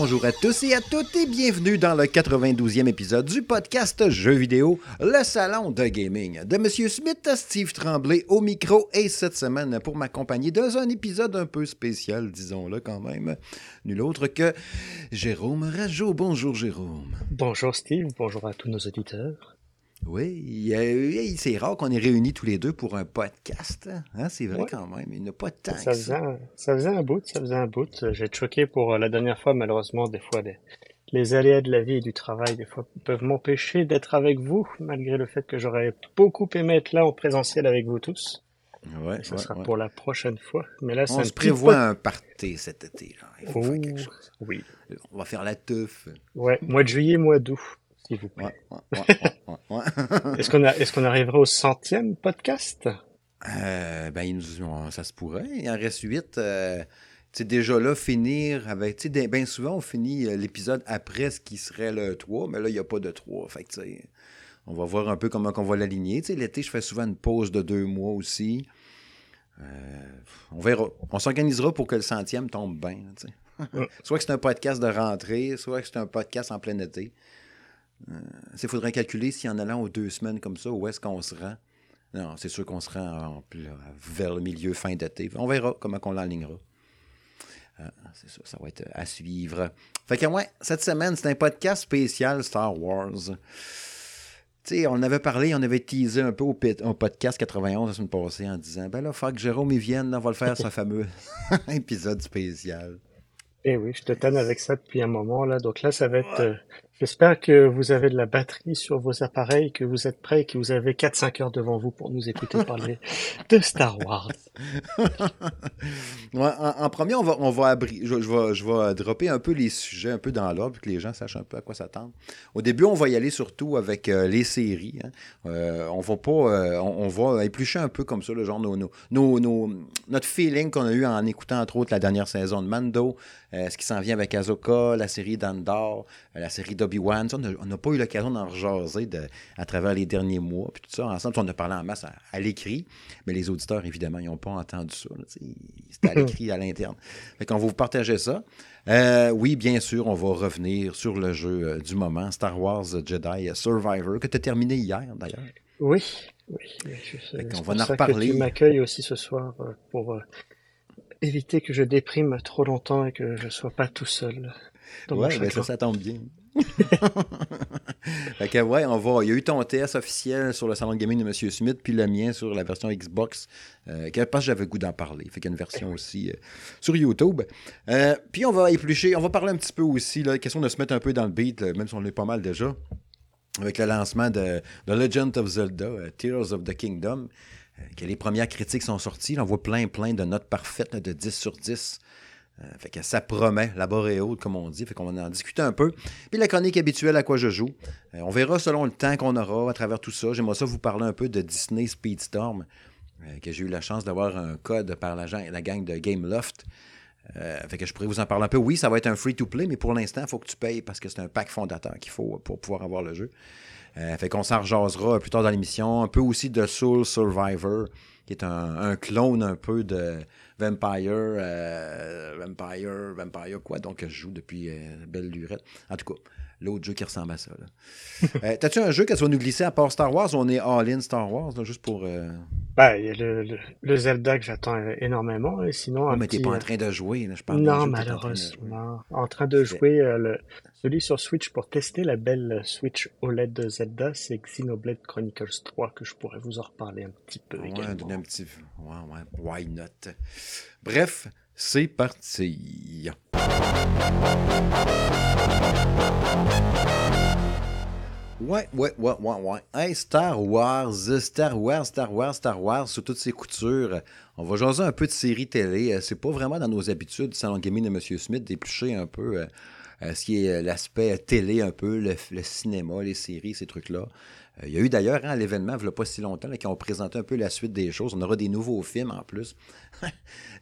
Bonjour à tous et à toutes et bienvenue dans le 92e épisode du podcast Jeux vidéo, le salon de gaming de Monsieur Smith, Steve Tremblay au micro et cette semaine pour m'accompagner dans un épisode un peu spécial, disons-le quand même, nul autre que Jérôme Rajot. Bonjour Jérôme. Bonjour Steve, bonjour à tous nos auditeurs. Oui, c'est rare qu'on est réunis tous les deux pour un podcast. Hein? C'est vrai quand même. Il n'y a pas de temps. Ça faisait, un, ça faisait un bout, ça faisait un bout. J'ai choqué pour euh, la dernière fois, malheureusement, des fois, les, les aléas de la vie et du travail, des fois, peuvent m'empêcher d'être avec vous, malgré le fait que j'aurais beaucoup aimé être là en présentiel avec vous tous. Ouais, ça ouais, sera ouais. pour la prochaine fois. Mais là, On se prévoit un party cet été. Là. Il faut faire quelque Ouh, chose. Oui. On va faire la teuf. Ouais, mois de juillet, mois d'août, s'il vous plaît. Est-ce qu'on a, est-ce qu'on arrivera au centième podcast? Euh, ben, nous ont- ça se pourrait. Il en reste huit. Euh, tu déjà là, finir avec. Tu sais, bien souvent, on finit euh, l'épisode après ce qui serait le 3, mais là, il n'y a pas de 3. Fait que, on va voir un peu comment on va l'aligner. Tu sais, l'été, je fais souvent une pause de deux mois aussi. Euh, on verra. On s'organisera pour que le centième tombe bien. tu sais. soit que c'est un podcast de rentrée, soit que c'est un podcast en plein été. Il faudrait calculer si en allant aux deux semaines comme ça, où est-ce qu'on se rend. Non, c'est sûr qu'on se rend en- vers le milieu, fin d'été. On verra comment on l'enlignera. Euh, c'est ça, ça va être à suivre. Fait que, ouais, cette semaine, c'est un podcast spécial Star Wars. Tu sais, on en avait parlé, on avait teasé un peu au, podcast 91 la semaine passée en disant Ben là, faut que Jérôme y vienne, on va le faire, ce fameux épisode spécial. Eh oui, je te tanne avec ça depuis un moment là. Donc là, ça va être. euh, J'espère que vous avez de la batterie sur vos appareils, que vous êtes prêts, que vous avez 4-5 heures devant vous pour nous écouter parler de Star Wars. En, premier, on va, on va je, vais, je vais dropper un peu les sujets un peu dans l'ordre pour que les gens sachent un peu à quoi s'attendre. Au début, on va y aller surtout avec euh, les séries. hein. Euh, on va pas, euh, on, va éplucher un peu comme ça, le genre nos, nos, nos- notre feeling qu'on a eu en écoutant entre autres la dernière saison de Mando, ce qui s'en vient avec Ahsoka, la série d'Andor, euh, la série d'Obi-Wan. On n'a on pas eu l'occasion d'en rejaser de- à travers les derniers mois. Puis tout ça, ensemble, on a parlé en masse à, à l'écrit, mais les auditeurs, évidemment, ils n'ont pas entendu ça. C'était à l'écrit, à l'interne. Fait qu'on va vous partager ça. Euh, oui, bien sûr, on va revenir sur le jeu euh, du moment, Star Wars Jedi Survivor, que tu as terminé hier, d'ailleurs. Oui, oui. c'est va en reparler. Que tu m'accueilles aussi ce soir euh, pour euh, éviter que je déprime trop longtemps et que je sois pas tout seul. Ouais, ben ça, tombe bien. fait que, ouais, on va. Il y a eu ton TS officiel sur le salon de gaming de M. Smith, puis le mien sur la version Xbox. Euh, que- parce que j'avais goût d'en parler. Fait qu'il y a une version aussi euh, sur YouTube. Euh, puis on va éplucher, on va parler un petit peu aussi, là, question de se mettre un peu dans le beat, là, même si on l'est pas mal déjà, avec le lancement de, de Legend of Zelda, euh, Tears of the Kingdom, que les premières critiques sont sorties. Là, on voit plein, plein de notes parfaites, de 10 sur 10. Euh, fait que ça promet, la barre est haute, comme on dit. Fait qu'on va en discuter un peu. Puis la chronique habituelle à quoi je joue? Euh, on verra selon le temps qu'on aura à travers tout ça. J'aimerais ça vous parler un peu de Disney Speedstorm, euh, que j'ai eu la chance d'avoir un code par la, gang de Gameloft. Euh, fait que je pourrais vous en parler un peu. Oui, ça va être un free-to-play, mais pour l'instant, il faut que tu payes parce que c'est un pack fondateur qu'il faut pour pouvoir avoir le jeu. Euh, fait qu'on s'en rejasera plus tard dans l'émission. Un peu aussi de Soul Survivor, qui est un, un clone un peu de Vampire, euh, Vampire, Vampire quoi, donc je joue depuis euh, belle lurette. En tout cas, l'autre jeu qui ressemble à ça. T'as-tu un jeu que tu vas nous glisser à part Star Wars? On est all-in Star Wars, là, juste pour... Bah, il y a le, le, le Zelda que j'attends énormément, et sinon Oh, un mais t'es pas en train de jouer, là, je parle Non, t'es en train de jouer. malheureusement. En train de jouer le, celui sur Switch pour tester la belle Switch OLED Zelda, c'est Xenoblade Chronicles 3 que je pourrais vous en reparler un petit peu Ouais, également. donner un petit... Ouais, ouais, why not? Bref, c'est parti. Ouais, ouais, ouais, ouais, ouais. Hey, Star Wars, Star Wars, Star Wars, Star Wars, sous toutes ses coutures. On va jaser un peu de séries télé. Euh, C'est pas vraiment dans nos habitudes, salon gaming de M. Smith, d'éplucher un peu euh, ce qui est euh, l'aspect télé, un peu, le, le cinéma, les séries, ces trucs-là. Euh, Il y a eu d'ailleurs hein, l'événement, il n'y a pas si longtemps, là, qui ont présenté un peu la suite des choses. On aura des nouveaux films en plus.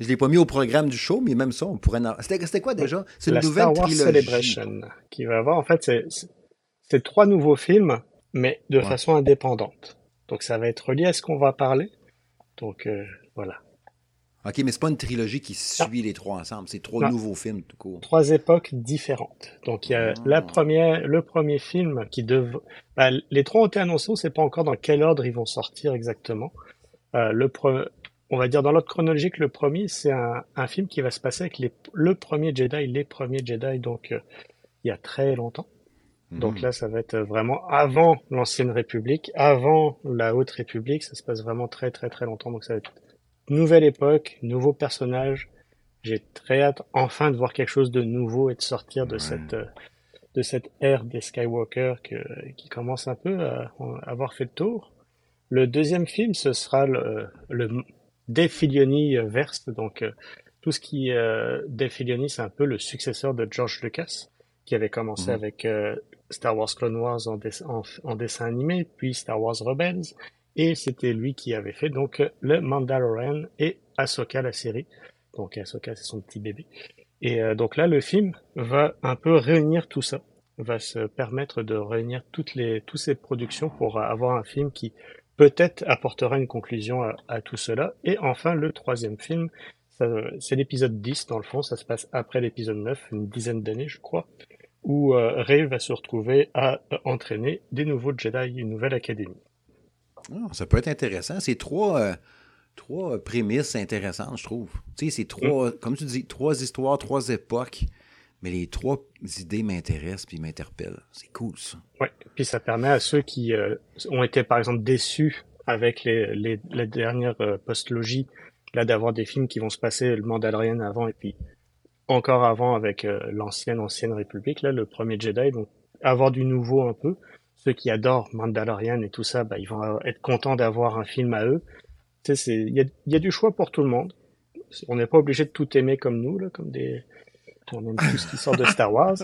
Je ne l'ai pas mis au programme du show, mais même ça, on pourrait. en- C'était quoi déjà? C'est une la nouvelle Star Wars trilogie. Celebration qui va avoir en fait c'est trois nouveaux films mais de Ouais. façon indépendante. Donc ça va être relié à ce qu'on va parler. Donc euh, voilà. OK, mais c'est pas une trilogie qui suit les trois ensemble. C'est trois nouveaux films, tout court. Trois époques différentes. Donc, il y a ah. la première, le premier film qui devait... Bah, les trois ont été annoncés, on ne sait pas encore dans quel ordre ils vont sortir exactement. Euh, le On va dire dans l'ordre chronologique, le premier, c'est un, un, film qui va se passer avec les... le premier Jedi, les premiers Jedi, donc euh, il y a très longtemps. Donc hmm. là, ça va être vraiment avant l'ancienne République, avant la Haute République. Ça se passe vraiment très très très longtemps. Donc ça va être nouvelle époque, nouveau personnage. J'ai très hâte enfin de voir quelque chose de nouveau et de sortir de cette de cette ère des Skywalker que, qui commence un peu à, avoir fait le tour. Le deuxième film, ce sera le, le Defilioni verse, donc euh, tout ce qui euh, Defilioni, c'est un peu le successeur de George Lucas, qui avait commencé mhm. avec euh, Star Wars Clone Wars en, en, dessin animé, puis Star Wars Rebels, et c'était lui qui avait fait donc le Mandalorian et Ahsoka la série. Donc Ahsoka c'est son petit bébé. Et euh, donc là le film va un peu réunir tout ça, va se permettre de réunir toutes les toutes ces productions pour avoir un film qui peut-être apportera une conclusion à, tout cela. Et enfin le troisième film, c'est l'épisode 10 dans le fond, ça se passe après l'épisode 9, une dizaine d'années je crois, où euh, Rey va se retrouver à entraîner des nouveaux Jedi, une nouvelle académie. Ah, ça peut être intéressant. C'est trois, euh, trois prémices intéressantes, je trouve. Tu sais, c'est trois, mm. comme tu dis, trois histoires, trois époques, mais les trois idées m'intéressent puis m'interpellent. C'est cool, ça. Oui, puis ça permet à ceux qui euh, ont été, par exemple, déçus avec les, les, les dernières euh, post-logies, là, d'avoir des films qui vont se passer le Mandalorian avant et puis encore avant avec l'ancienne, ancienne République, là, le premier Jedi, donc avoir du nouveau un peu ceux qui adorent Mandalorian et tout ça, bah, ils vont être contents d'avoir un film à eux. Tu sais, il y a, du choix pour tout le monde. On n'est pas obligé de tout aimer comme nous, là, comme des, on aime tout ce qui sort de Star Wars.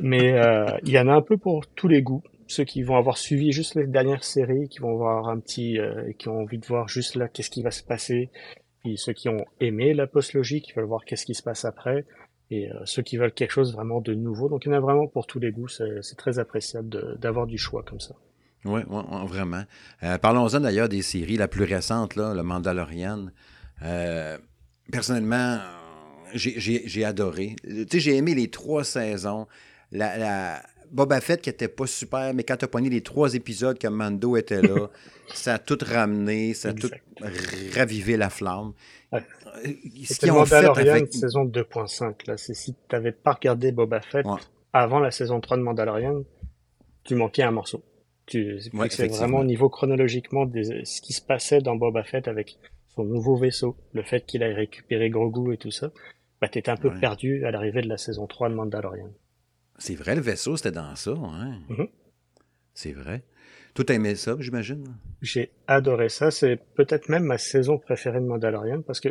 Mais euh, il y en a un peu pour tous les goûts. Ceux qui vont avoir suivi juste les dernières séries, qui vont voir un petit, euh, qui ont envie de voir juste là qu'est-ce qui va se passer. Puis ceux qui ont aimé la post-logique, qui veulent voir qu'est-ce qui se passe après et euh, ceux qui veulent quelque chose vraiment de nouveau. Donc il y en a vraiment pour tous les goûts. C'est très appréciable d'avoir du choix comme ça. Oui, vraiment. Euh, parlons-en d'ailleurs des séries. La plus récente, le Mandalorian. Euh, personnellement, j'ai adoré. Tu sais, j'ai aimé les trois saisons. La, Boba Fett qui était pas super, mais quand tu as pogné les trois épisodes que Mando était là, ça a tout ramené, ça a tout ravivé la flamme. Ouais. Ce qu'ils ont fait avec... saison 2.5 là, c'est si tu n'avais pas regardé Boba Fett avant la saison 3 de Mandalorian, tu manquais un morceau. Tu, c'est vraiment au niveau chronologiquement ce qui se passait dans Boba Fett avec son nouveau vaisseau, le fait qu'il ait récupéré Grogu et tout ça, bah t'étais un peu perdu à l'arrivée de la saison 3 de Mandalorian. C'est vrai, le vaisseau, c'était dans ça, hein? C'est vrai. Tout aimé ça, j'imagine? J'ai adoré ça. C'est peut-être même ma saison préférée de Mandalorian parce que,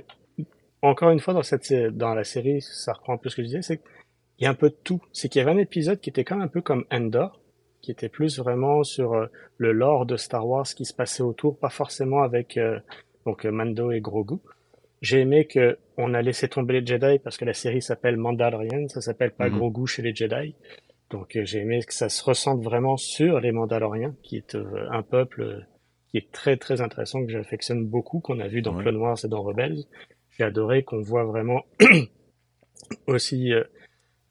encore une fois, dans cette, dans la série, ça reprend un peu ce que je disais, c'est qu'il y a un peu de tout. C'est qu'il y avait un épisode qui était quand même un peu comme Endor, qui était plus vraiment sur euh, le lore de Star Wars qui se passait autour, pas forcément avec, euh, donc, Mando et Grogu. J'ai aimé que on a laissé tomber les Jedi parce que la série s'appelle Mandalorian, ça s'appelle pas mm-hmm. Grogu chez les Jedi. Donc euh, j'ai aimé que ça se ressente vraiment sur les Mandaloriens, qui est euh, un peuple euh, qui est très très intéressant, que j'affectionne beaucoup, qu'on a vu dans Clone Wars et dans Rebels. J'ai adoré qu'on voit vraiment aussi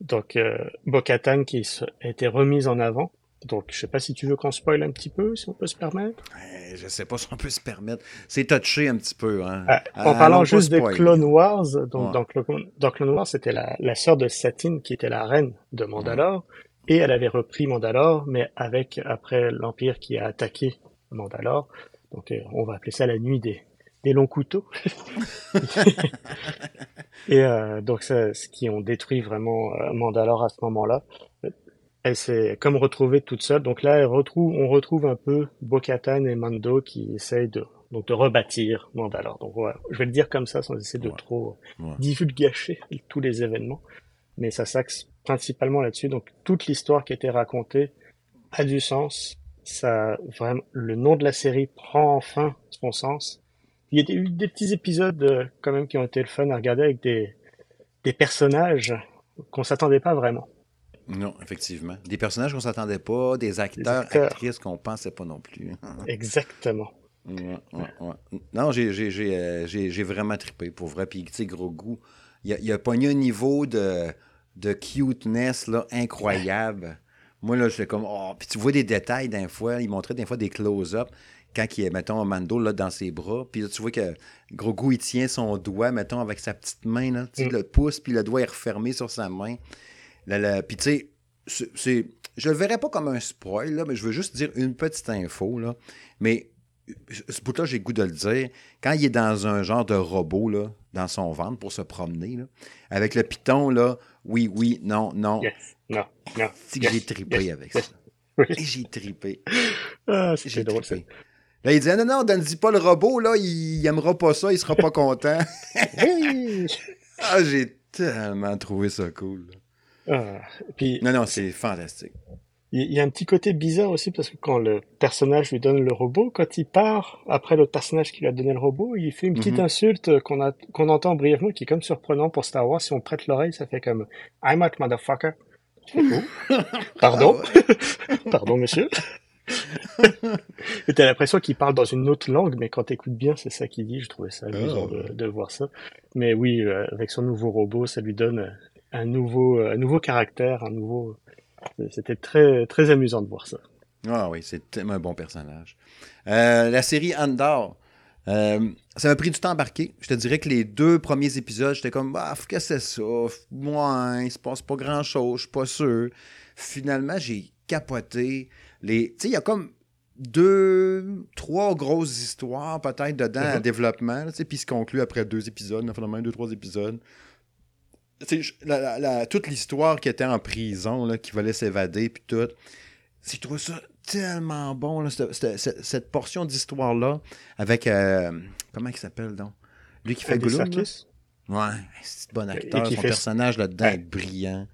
donc Bo-Katan qui a été remise en avant donc, je sais pas si tu veux qu'on spoil un petit peu, si on peut se permettre. Je je sais pas si on peut se permettre. C'est touché un petit peu. Hein. Ah, en parlant juste de Clone Wars, donc dans, Clone, Wars, c'était la, la sœur de Satine qui était la reine de Mandalore, et elle avait repris Mandalore, mais avec après l'Empire qui a attaqué Mandalore. Donc, euh, on va appeler ça la nuit des, des longs couteaux. et euh, donc, ça, ce qui ont détruit vraiment euh, Mandalore à ce moment-là elle s'est comme retrouvée toute seule. Donc là, elle retrouve, on retrouve un peu Bo-Katan et Mando qui essayent de, donc de rebâtir Mandalore. Donc voilà, je vais le dire comme ça sans essayer de trop divulgacher tous les événements. Mais ça s'axe principalement là-dessus. Donc toute l'histoire qui a été racontée a du sens. Ça, vraiment, le nom de la série prend enfin son sens. Il y a eu des petits épisodes euh, quand même qui ont été le fun à regarder avec des, des personnages qu'on s'attendait pas vraiment. Non, effectivement. Des personnages qu'on s'attendait pas, des acteurs, actrices qu'on pensait pas non plus. Exactement. Non, j'ai vraiment trippé, pour vrai. Puis, tu sais, gros goût. Il a, il a pogné un niveau de, de cuteness là, incroyable. Moi, là, je suis comme, oh, puis tu vois des détails d'un fois. Il montrait des fois des close-up quand il est, mettons, Mando là, dans ses bras. Puis là, tu vois que Grogu, il tient son doigt, mettons, avec sa petite main, là, mm. le pouce, puis le doigt est refermé sur sa main. Puis tu sais, c'est, je le verrais pas comme un spoil, là, mais je veux juste dire une petite info, là. Mais ce bout-là, j'ai le goût de le dire. Quand il est dans un genre de robot, là, dans son ventre pour se promener, là, avec le piton, là, oui, oui, non, non. Non, non. C'est que j'ai tripé avec ça. J'ai tripé. Ah, c'est drôle, ça. Là, il disait, non, non, donne-y pas le robot, là, il, il aimera pas ça, il sera pas content. ah, j'ai tellement trouvé ça cool. Ah, puis, non, non, c'est fantastique. Il y a un petit côté bizarre aussi parce que quand le personnage lui donne le robot, quand il part après le personnage qui lui a donné le robot, il fait une petite mhm. insulte qu'on a qu'on entend brièvement, qui est comme surprenant pour Star Wars. Si on prête l'oreille, ça fait comme I'm a motherfucker. Pardon, ah pardon monsieur. T'as l'impression qu'il parle dans une autre langue, mais quand t'écoutes bien, c'est ça qu'il dit. Je trouvais ça amusant ah. de, de, voir ça. Mais oui, euh, avec son nouveau robot, ça lui donne un nouveau, un nouveau caractère, un nouveau. C'était très, très amusant de voir ça. Ah oui, c'est tellement un bon personnage. Euh, la série Andor, euh, ça m'a pris du temps à embarquer. Je te dirais que les deux premiers épisodes, j'étais comme, bah, que c'est ça? Moi, il se passe pas grand chose, je suis pas sûr. Finalement, j'ai capoté. Les... Tu sais, il y a comme deux, trois grosses histoires peut-être dedans en mhm. développement, puis se conclut après deux épisodes, finalement, deux, trois épisodes. La, toute l'histoire qui était en prison, là, qui voulait s'évader, puis tout. Je trouve ça tellement bon, là, cette, portion d'histoire-là, avec. Euh, comment il s'appelle donc? Lui qui fait Gollum. Ouais, c'est bon acteur. Son personnage là-dedans est brillant.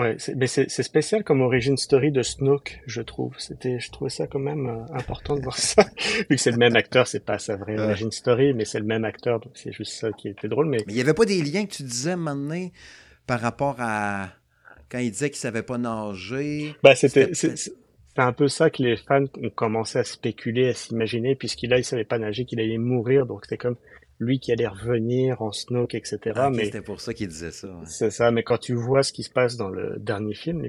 Ouais, mais c'est spécial comme origin story de Snoke, je trouve. C'était, je trouvais ça quand même euh, important de voir ça. Vu que c'est le même acteur, c'est pas sa vraie origin story, mais c'est le même acteur, donc c'est juste ça qui était drôle. Mais il y avait pas des liens que tu disais maintenant par rapport à quand il disait qu'il savait pas nager? Bah c'était c'est un peu ça que les fans ont commencé à spéculer, à s'imaginer, puisqu'il a, il savait pas nager, qu'il allait mourir, donc c'était comme lui qui allait revenir en Snoke, etc. Ah, mais c'était pour ça qu'il disait ça. C'est ça, mais quand tu vois ce qui se passe dans le dernier film,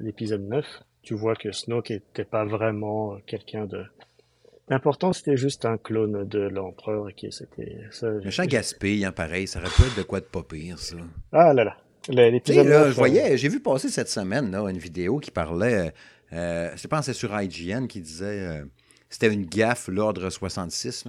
l'épisode 9, tu vois que Snoke était pas vraiment quelqu'un de L'important, c'était juste un clone de l'empereur qui c'était. Méchant gaspille, hein, pareil, ça aurait pu être de quoi de pas pire, ça. Ah là là. L'épisode je voyais, j'ai vu passer cette semaine là, une vidéo qui parlait euh, je pense c'est sur IGN qui disait euh, c'était une gaffe l'ordre 66.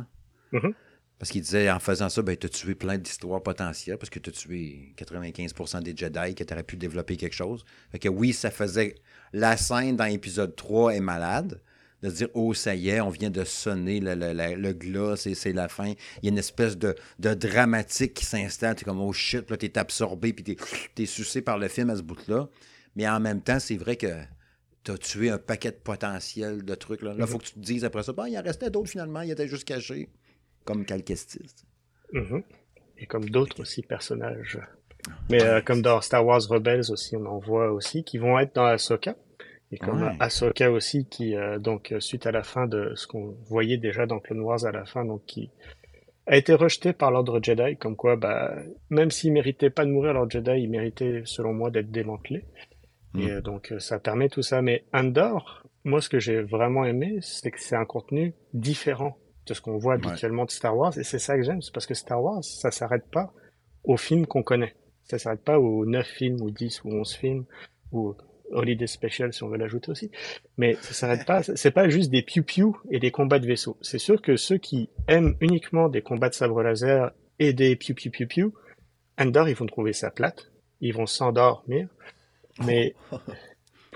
Mm-hmm. Parce qu'il disait en faisant ça, ben, tu as tué plein d'histoires potentielles parce que tu as tué 95% des Jedi qui auraient pu développer quelque chose. Fait que oui, ça faisait. La scène dans l'épisode 3 est malade. De se dire, oh, ça y est, on vient de sonner le, le, le, glas, c'est la fin. Il y a une espèce de, de dramatique qui s'installe. Tu es comme, oh shit, là, tu es absorbé, puis tu es, sucé par le film à ce bout-là. Mais en même temps, c'est vrai que tu as tué un paquet de potentiel de trucs. Là, il faut mhm. que tu te dises après ça, ben, il en restait d'autres finalement, il était juste caché, comme Calquestis. Mhm. Et comme d'autres aussi personnages. Mais euh, comme dans Star Wars Rebels aussi, on en voit aussi qui vont être dans Ahsoka. Et comme Ahsoka aussi, qui, euh, donc, suite à la fin de ce qu'on voyait déjà dans Clone Wars à la fin, donc, qui a été rejeté par l'ordre Jedi, comme quoi, bah, même s'il méritait pas de mourir, l'ordre Jedi, il méritait, selon moi, d'être démantelé. Et mm. euh, donc euh, ça permet tout ça. Mais Andor, moi ce que j'ai vraiment aimé, c'est que c'est un contenu différent de ce qu'on voit habituellement de Star Wars. Et c'est ça que j'aime, c'est parce que Star Wars, ça s'arrête pas aux films qu'on connaît. Ça s'arrête pas aux 9 films ou 10 ou 11 films ou Holiday Special si on veut l'ajouter aussi. Mais ça s'arrête pas, c'est pas juste des piou-piou et des combats de vaisseaux. C'est sûr que ceux qui aiment uniquement des combats de sabre laser et des piou-piou-piou-piou, Andor, ils vont trouver ça plate. Ils vont s'endormir. Mais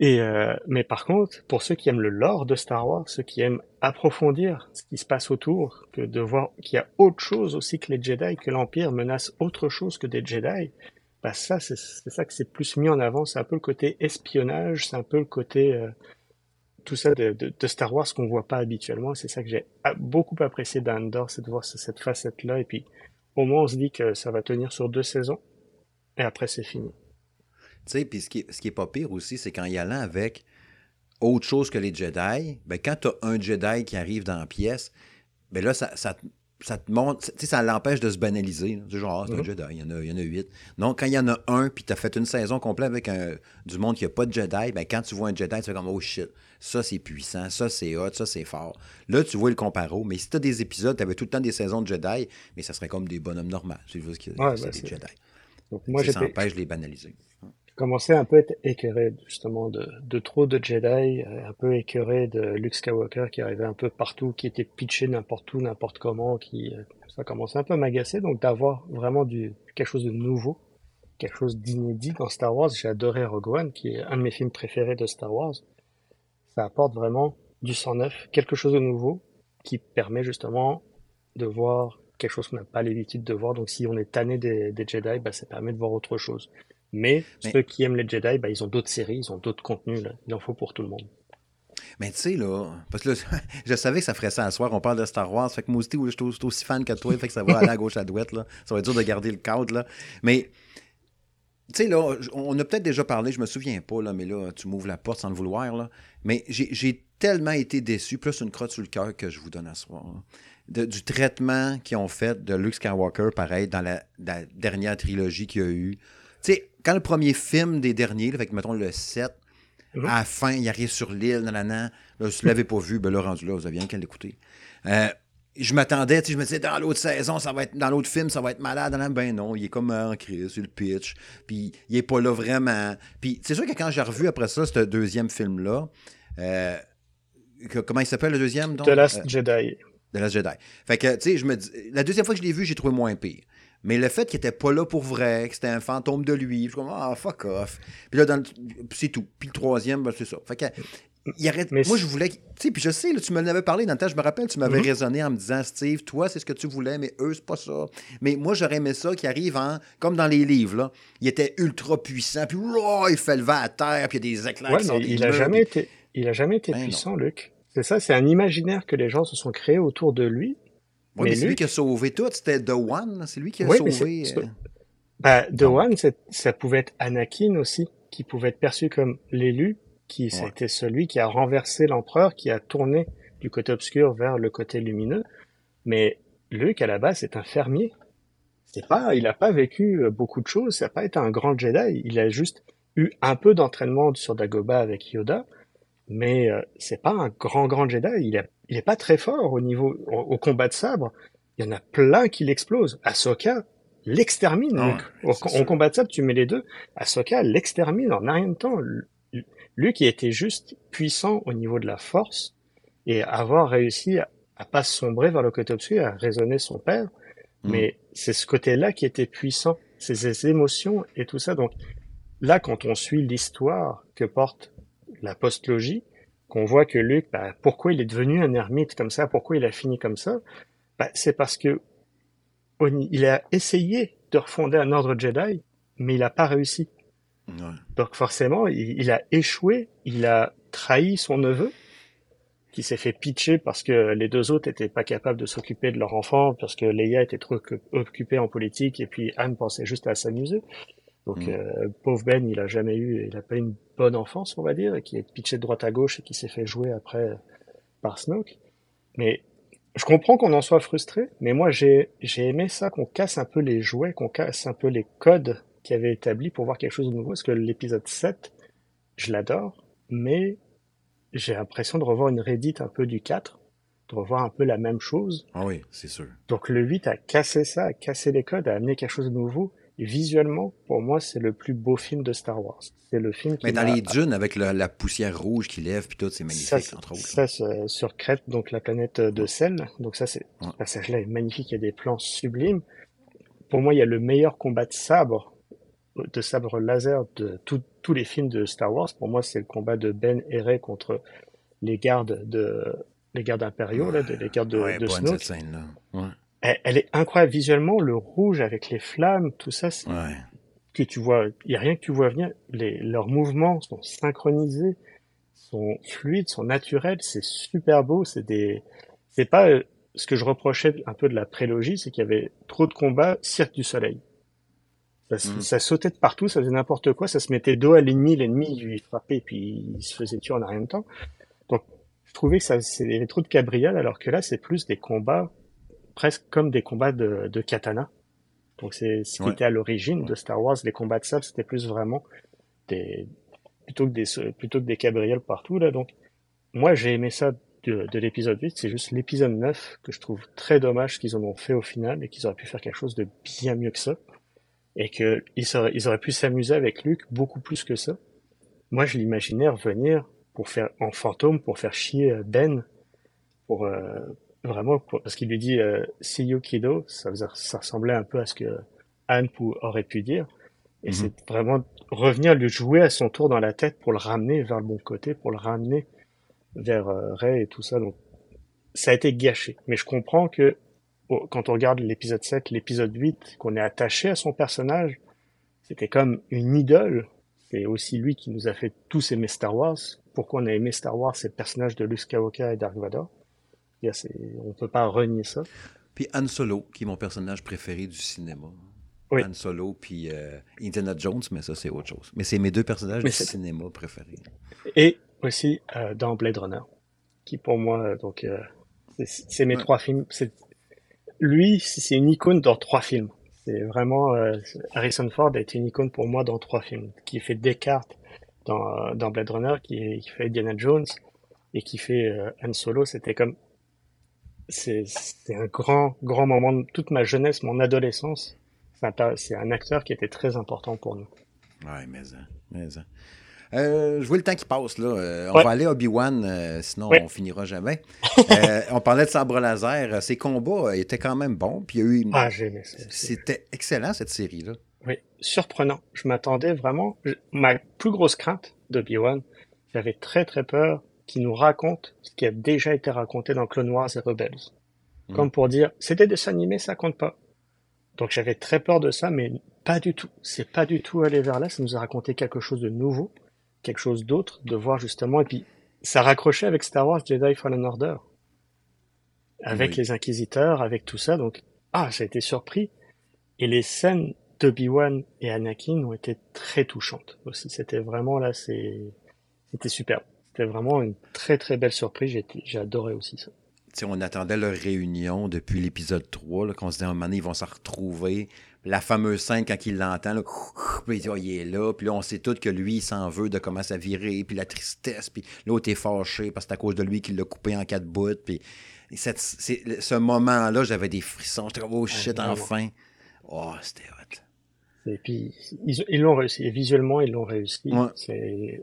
et euh, mais par contre, pour ceux qui aiment le lore de Star Wars, ceux qui aiment approfondir ce qui se passe autour, que de voir qu'il y a autre chose aussi que les Jedi, que l'Empire menace autre chose que des Jedi, bah ça, c'est ça que c'est plus mis en avant. C'est un peu le côté espionnage, c'est un peu le côté euh, tout ça de, Star Wars qu'on voit pas habituellement. C'est ça que j'ai beaucoup apprécié d'Andor, c'est de voir cette facette-là. Et puis au moins on se dit que ça va tenir sur deux saisons, et après c'est fini. Tu sais, puis ce qui, est, pas pire aussi, c'est qu'en y allant avec autre chose que les Jedi, ben, quand tu as un Jedi qui arrive dans la pièce, ben là, ça, ça, ça te montre, tu sais, ça l'empêche de se banaliser. C'est genre, ah, c'est un Mhm. Jedi, il y, en a, il y en a huit. Non, quand il y en a un, puis tu as fait une saison complète avec un, du monde qui n'a pas de Jedi, ben quand tu vois un Jedi, tu fais comme, oh shit, ça c'est puissant, ça c'est hot, ça c'est fort. Là, tu vois le comparo, mais si tu as des épisodes, tu avais tout le temps des saisons de Jedi, mais ça serait comme des bonhommes normaux. C'est Ouais, bah, des Jedi. Donc moi, ça, empêche de les banaliser. Commencé un peu à être écœuré justement de, de trop de Jedi, euh, un peu écœuré de Luke Skywalker qui arrivait un peu partout, qui était pitché n'importe où, n'importe comment, qui euh, ça commençait un peu à m'agacer. Donc d'avoir vraiment du quelque chose de nouveau, quelque chose d'inédit dans Star Wars. J'ai adoré Rogue One, qui est un de mes films préférés de Star Wars. Ça apporte vraiment du sang neuf, quelque chose de nouveau, qui permet justement de voir quelque chose qu'on n'a pas l'habitude de voir. Donc si on est tanné des, des Jedi, bah, ça permet de voir autre chose. Mais, Mais- ceux qui aiment les Jedi, bah, ils ont d'autres séries, ils ont d'autres contenus. Là. Il en faut pour tout le monde. Mais tu sais, là, parce que là, je savais que ça ferait ça à soir. On parle de Star Wars. Fait que moi aussi, je suis aussi- fan que toi. Fait que ça va aller à gauche, à droite. Là. Ça va être dur de garder le cadre. Là. Mais, tu sais, là, on a peut-être déjà parlé, je me souviens pas, là, mais là, tu m'ouvres la porte sans le vouloir. Là. Mais j'ai tellement été déçu, plus une crotte sur le cœur que je vous donne à soir. là, de- du traitement qu'ils ont fait de Luke Skywalker, pareil, dans la, la dernière trilogie qu'il y a eu. Tu sais, quand le premier film des derniers, là, fait que mettons le 7, Mhm. à la fin, il arrive sur l'île, nanana. Là, si vous ne l'avez pas vu, ben là, rendu là, vous avez rien qu'à l'écouter. Euh, je m'attendais, je me disais, dans l'autre saison, ça va être, dans l'autre film, ça va être malade. Ben non, il est comme en crise, le pitch. Puis il est pas là vraiment. Puis c'est sûr que quand j'ai revu après ça, ce deuxième film-là, euh, comment il s'appelle le deuxième? Donc? The Last Euh, Jedi. The Last Jedi. Fait que, tu sais, je me dis, la deuxième fois que je l'ai vu, j'ai trouvé moins pire. Mais le fait qu'il était pas là pour vrai, que c'était un fantôme de lui, je suis comme, ah, fuck off. Puis là, dans c'est tout. Puis le troisième, ben, c'est ça. Fait que, il arrête. Mais moi, je voulais. Tu sais, puis je sais, là, tu me l'avais parlé dans le temps, je me rappelle, tu m'avais Mhm. raisonné en me disant, Steve, toi, c'est ce que tu voulais, mais eux, c'est pas ça. Mais moi, j'aurais aimé ça qui arrive en. Comme dans les livres, là. Il était ultra puissant, puis oh, il fait le vent à terre, puis il y a des éclairs Ouais, qui sortent mais des il a murs, jamais puis- été, il a jamais été Ben non. puissant, Luke. C'est ça, c'est un imaginaire que les gens se sont créés autour de lui. Ouais, mais lui qui a sauvé tout. C'était The One, c'est lui qui a Oui, sauvé. euh, Bah, The Non. One, ça pouvait être Anakin aussi, qui pouvait être perçu comme l'élu, qui Ouais. c'était celui qui a renversé l'empereur, qui a tourné du côté obscur vers le côté lumineux. Mais Luke, à la base, c'est un fermier. C'est pas, il a pas vécu euh, beaucoup de choses, ça n'a pas été un grand Jedi. Il a juste eu un peu d'entraînement sur Dagobah avec Yoda, mais euh, c'est pas un grand grand Jedi. Il est, il est pas très fort au niveau au, au combat de sabre. Il y en a plein qui l'explosent. Ahsoka l'extermine. Ah. Au, au combat de sabre, tu mets les deux. Ahsoka l'extermine en rien de temps. Lu- Luke, il était juste puissant au niveau de la force et avoir réussi à, à pas sombrer vers le côté obscur, à raisonner son père. Mm. Mais c'est ce côté-là qui était puissant, c'est ses émotions et tout ça. Donc là, quand on suit l'histoire que porte la postlogie, qu'on voit que Luke, bah, pourquoi il est devenu un ermite comme ça, pourquoi il a fini comme ça, bah, c'est parce que on- il a essayé de refonder un ordre Jedi, mais il n'a pas réussi. ouais. Donc forcément, il, il a échoué, il a trahi son neveu, qui s'est fait pitcher parce que les deux autres étaient pas capables de s'occuper de leur enfant, parce que Leia était trop occu- occupée en politique, et puis Anne pensait juste à s'amuser. Donc Mm. euh, pauvre Ben, il a jamais eu, il a pas eu une bonne enfance, on va dire, et qui est pitché de droite à gauche et qui s'est fait jouer après par Snoke. Mais je comprends qu'on en soit frustré, mais moi j'ai j'ai aimé ça, qu'on casse un peu les jouets, qu'on casse un peu les codes qui avaient établis pour voir quelque chose de nouveau, parce que l'épisode 7, je l'adore, mais j'ai l'impression de revoir une rédite un peu du 4, de revoir un peu la même chose. Ah oui, c'est sûr. Donc le 8 a cassé ça, a cassé les codes, a amené quelque chose de nouveau. Visuellement, pour moi, c'est le plus beau film de Star Wars. C'est le film qui Mais dans les dunes, avec la poussière rouge qui lève, puis tout, c'est magnifique, ça, c'est- entre autres. ça, sur Crète, donc la planète de sel. Donc ça, c'est Ouais. ce passage-là est magnifique. Il y a des plans sublimes. Pour moi, il y a le meilleur combat de sabre, de sabre laser de tout- tous les films de Star Wars. Pour moi, c'est le combat de Ben et Rey contre les gardes de les gardes impériaux, là, de- les gardes de, ouais, de Snoke. cette scène-là. Ouais. Elle, elle est incroyable visuellement, le rouge avec les flammes, tout ça, c'est- ouais. que tu vois, il y a rien que tu vois venir. Les, leurs mouvements sont synchronisés, sont fluides, sont naturels. C'est super beau. C'est des, c'est pas euh, ce que je reprochais un peu de la prélogie, c'est qu'il y avait trop de combats cirque du soleil. Ça, ça, sautait de partout, ça faisait n'importe quoi, ça se mettait dos à l'ennemi, l'ennemi lui frappait, puis il se faisait tuer en rien de temps. Donc, je trouvais que ça, c'était trop de cabrioles, alors que là, c'est plus des combats, presque comme des combats de, de katana. Donc, c'est ce qui était à l'origine de Star Wars, les combats de sable, c'était plus vraiment des, plutôt que des, plutôt que des cabrioles partout, là. Donc, moi, j'ai aimé ça de, de l'épisode 8, c'est juste l'épisode 9 que je trouve très dommage qu'ils en ont fait au final et qu'ils auraient pu faire quelque chose de bien mieux que ça et qu'ils ils auraient pu s'amuser avec Luke beaucoup plus que ça. Moi, je l'imaginais revenir pour faire en fantôme pour faire chier euh, Ben, pour euh, vraiment parce qu'il lui dit euh, "See you kiddo", ça, ça ressemblait un peu à ce que Anne aurait pu dire, et mhm. c'est vraiment revenir lui jouer à son tour dans la tête pour le ramener vers le bon côté, pour le ramener vers euh, Ray et tout ça. Donc ça a été gâché, mais je comprends que quand on regarde l'épisode 7, l'épisode 8, qu'on est attaché à son personnage, c'était comme une idole. C'est aussi lui qui nous a fait tous aimer Star Wars. Pourquoi on a aimé Star Wars, c'est le personnage de Luke Skywalker et Dark Vador? On peut pas renier ça. Puis Han Solo, qui est mon personnage préféré du cinéma. Han Solo puis euh, Indiana Jones, mais ça c'est autre chose. Mais c'est mes deux personnages du cinéma préférés. Et aussi euh, dans Blade Runner, qui pour moi donc euh, c'est mes trois films lui, c'est une icône dans trois films. C'est vraiment euh, Harrison Ford a été une icône pour moi dans trois films, qui fait Descartes dans, dans Blade Runner, qui, qui fait Indiana Jones et qui fait euh, Han Solo. C'était comme c'est un grand grand moment de toute ma jeunesse, mon adolescence. C'est un, acteur qui était très important pour nous. Ouais, mais, mais euh, je vois le temps qui passe, là. Euh, on va aller à Obi-Wan, euh, sinon on finira jamais. on parlait de sabre laser. Ces combats étaient quand même bons. Puis il y a eu. Ah, C'était excellent, cette série-là. Oui, surprenant. Je m'attendais vraiment. Ma plus grosse crainte d'Obi-Wan, j'avais très très peur qu'il nous raconte ce qui a déjà été raconté dans Clone Wars et Rebels. Hmm. Comme pour dire, c'était des dessins animés, ça compte pas. Donc j'avais très peur de ça, mais pas du tout. C'est pas du tout aller vers là. Ça nous a raconté quelque chose de nouveau quelque chose d'autre, de voir justement, et puis ça raccrochait avec Star Wars Jedi Fallen Order, avec les inquisiteurs, avec tout ça, donc ah, j'ai été surpris. Et les scènes d'Obi-Wan et Anakin ont été très touchantes aussi. C'était vraiment là, c'est, c'était superbe. C'était vraiment une très très belle surprise. J'ai adoré aussi ça. sais, on attendait leur réunion depuis l'épisode 3, là, qu'on se disait un moment donné, ils vont se retrouver la fameuse scène quand il l'entend, là, puis il dit, oh, il est là, puis là, on sait tout que lui, il s'en veut de comment ça virer, puis la tristesse, puis l'autre est fâché parce que c'est à cause de lui qu'il l'a coupé en quatre bouts, puis ce moment-là, j'avais des frissons, j'étais comme, oh shit, enfin. Oh, c'était hot. Et puis, ils l'ont réussi, visuellement, ils l'ont réussi.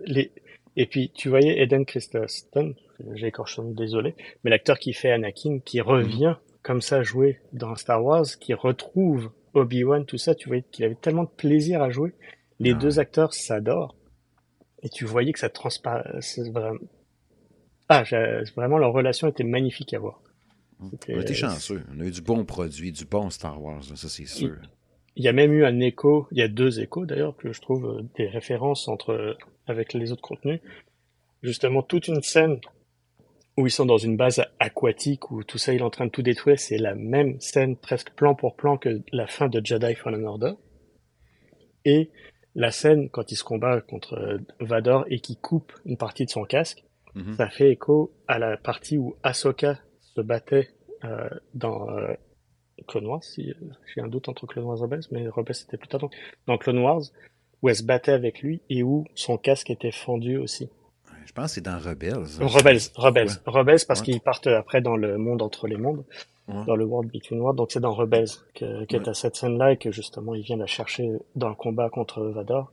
Les... Et puis, tu voyais Eden Christensen, j'ai écorché son désolé, mais l'acteur qui fait Anakin, qui revient comme ça jouer dans Star Wars, qui retrouve Obi-Wan, tout ça, tu voyais qu'il avait tellement de plaisir à jouer. Les ah deux acteurs s'adorent. Et tu voyais que ça transparaît. Vraiment... Ah, vraiment, leur relation était magnifique à voir. On était chanceux. On a eu du bon produit, du bon Star Wars, ça c'est sûr. Il y a même eu un écho, il y a deux échos d'ailleurs, que je trouve euh, des références entre avec les autres contenus. Justement, toute une scène où ils sont dans une base aquatique où tout ça il est en train de tout détruire, c'est la même scène presque plan pour plan que la fin de Jedi Fallen Order. Et la scène quand il se combat contre euh, Vador et qui coupe une partie de son casque, mhm. ça fait écho à la partie où Ahsoka se battait euh, dans euh, Clone Wars, si j'ai un doute entre Clone Wars et Rebels, mais Rebels c'était plus tard donc, dans Clone Wars, où elle se battait avec lui et où son casque était fendu aussi. Je pense que c'est dans Rebels. Rebels, Rebels, Rebels parce qu'ils partent après dans le monde entre les mondes, dans le World Between Worlds. Donc c'est dans Rebels que, que cette scène-là et que justement il vient la chercher dans le combat contre Vador.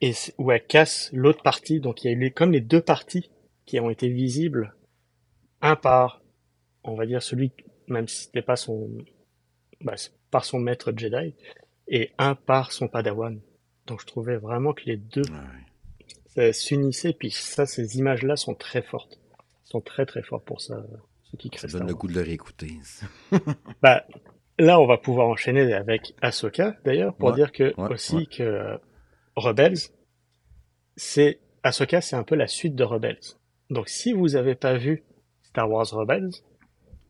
Et où elle casse l'autre partie. Donc il y a eu comme les deux parties qui ont été visibles, un par, on va dire celui, même si c'était pas son, bah, par son maître Jedi, et un par son Padawan. Donc je trouvais vraiment que les deux ça s'unissait, puis ça, ces images-là sont très fortes. sont très très fortes pour ça, ceux qui Ça donne le goût de le réécouter. bah, là, on va pouvoir enchaîner avec Ahsoka, d'ailleurs, pour dire que aussi que euh, Rebels, c'est Ahsoka, c'est un peu la suite de Rebels. Donc, si vous avez pas vu Star Wars Rebels,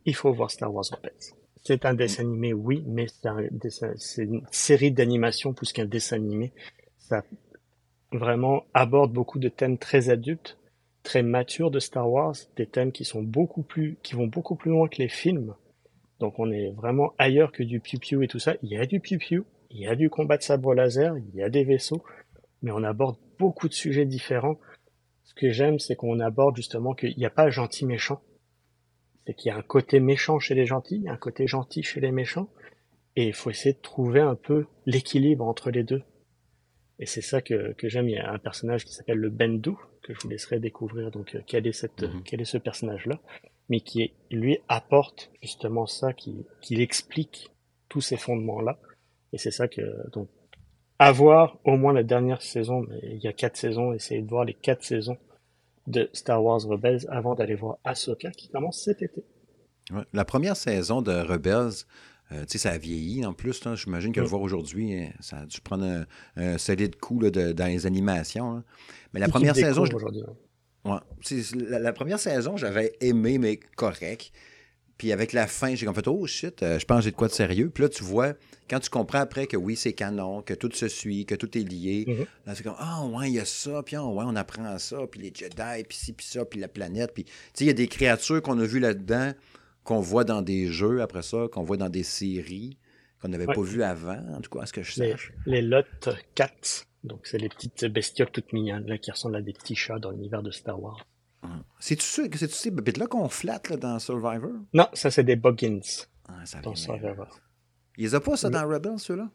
il faut voir Star Wars Rebels. C'est un dessin animé, oui, mais c'est une série d'animation plus qu'un dessin animé. Ça vraiment aborde beaucoup de thèmes très adultes, très matures de Star Wars, des thèmes qui sont beaucoup plus, qui vont beaucoup plus loin que les films. Donc on est vraiment ailleurs que du piou-piou et tout ça. Il y a du piou-piou, il y a du combat de sabre laser, il y a des vaisseaux, mais on aborde beaucoup de sujets différents. Ce que j'aime, c'est qu'on aborde justement qu'il n'y a pas gentil méchant c'est qu'il y a un côté méchant chez les gentils, un côté gentil chez les méchants, et il faut essayer de trouver un peu l'équilibre entre les deux. Et c'est ça que, que j'aime. Il y a un personnage qui s'appelle le Bendu, que je vous laisserai découvrir. Donc, euh, quel est cette, mhm. quel est ce personnage-là, mais qui lui apporte justement ça, qui, qui explique tous ces fondements-là. Et c'est ça que donc avoir au moins la dernière saison, mais il y a quatre saisons, essayer de voir les quatre saisons de Star Wars Rebels avant d'aller voir Ahsoka qui commence cet été. La première saison de Rebels, euh, tu sais, ça a vieilli en plus. J'imagine que le voir aujourd'hui, hein, ça a dû prendre un, solide coup dans les animations. Mais la première saison. Je... Ouais, la, la, première saison, j'avais aimé, mais correct. Puis avec la fin, j'ai comme fait Oh shit, euh, je pense que j'ai de quoi de sérieux. Puis là, tu vois, quand tu comprends après que oui, c'est canon, que tout se suit, que tout est lié, mhm. là, c'est comme Ah ouais, il y a ça, puis ah, ouais, on apprend ça, puis les Jedi, puis ci, puis ça, puis la planète. Puis tu sais, il y a des créatures qu'on a vues là-dedans, qu'on voit dans des jeux après ça, qu'on voit dans des séries, qu'on n'avait pas vues avant, en tout cas, à ce que je sache. Les, Lot Cats, donc c'est les petites bestioles toutes mignonnes là, qui ressemblent à des petits chats dans l'univers de Star Wars. C'est-tu ces bébites-là qu'on flatte là, dans Survivor? Non, ça, c'est des Boggins ah, dans Survivor. Ils n'ont pas ça dans Rebels, ceux-là?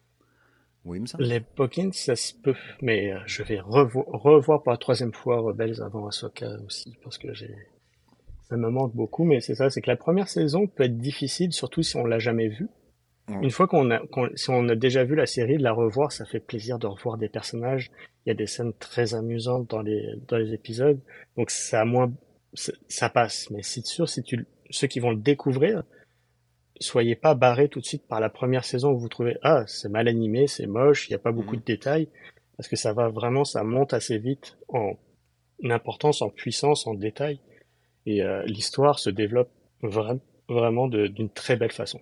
Oui, il me semble. Les Boggins, ça se peut, mais euh, je vais revoir pour la troisième fois Rebels avant Ahsoka aussi, parce que j'ai... ça me manque beaucoup, mais c'est ça, c'est que la première saison peut être difficile, surtout si on l'a jamais vue. Une fois qu'on a, si on a déjà vu la série, de la revoir, ça fait plaisir de revoir des personnages. Il y a des scènes très amusantes dans les, dans les épisodes. Donc ça moins, ça passe. Mais c'est sûr, si tu, ceux qui vont le découvrir, soyez pas barrés tout de suite par la première saison où vous trouvez, ah, c'est mal animé, c'est moche, il n'y a pas beaucoup mhm. de détails. Parce que ça va vraiment, ça monte assez vite en importance, en puissance, en détails. Et euh, l'histoire se développe vraiment d'une très belle façon.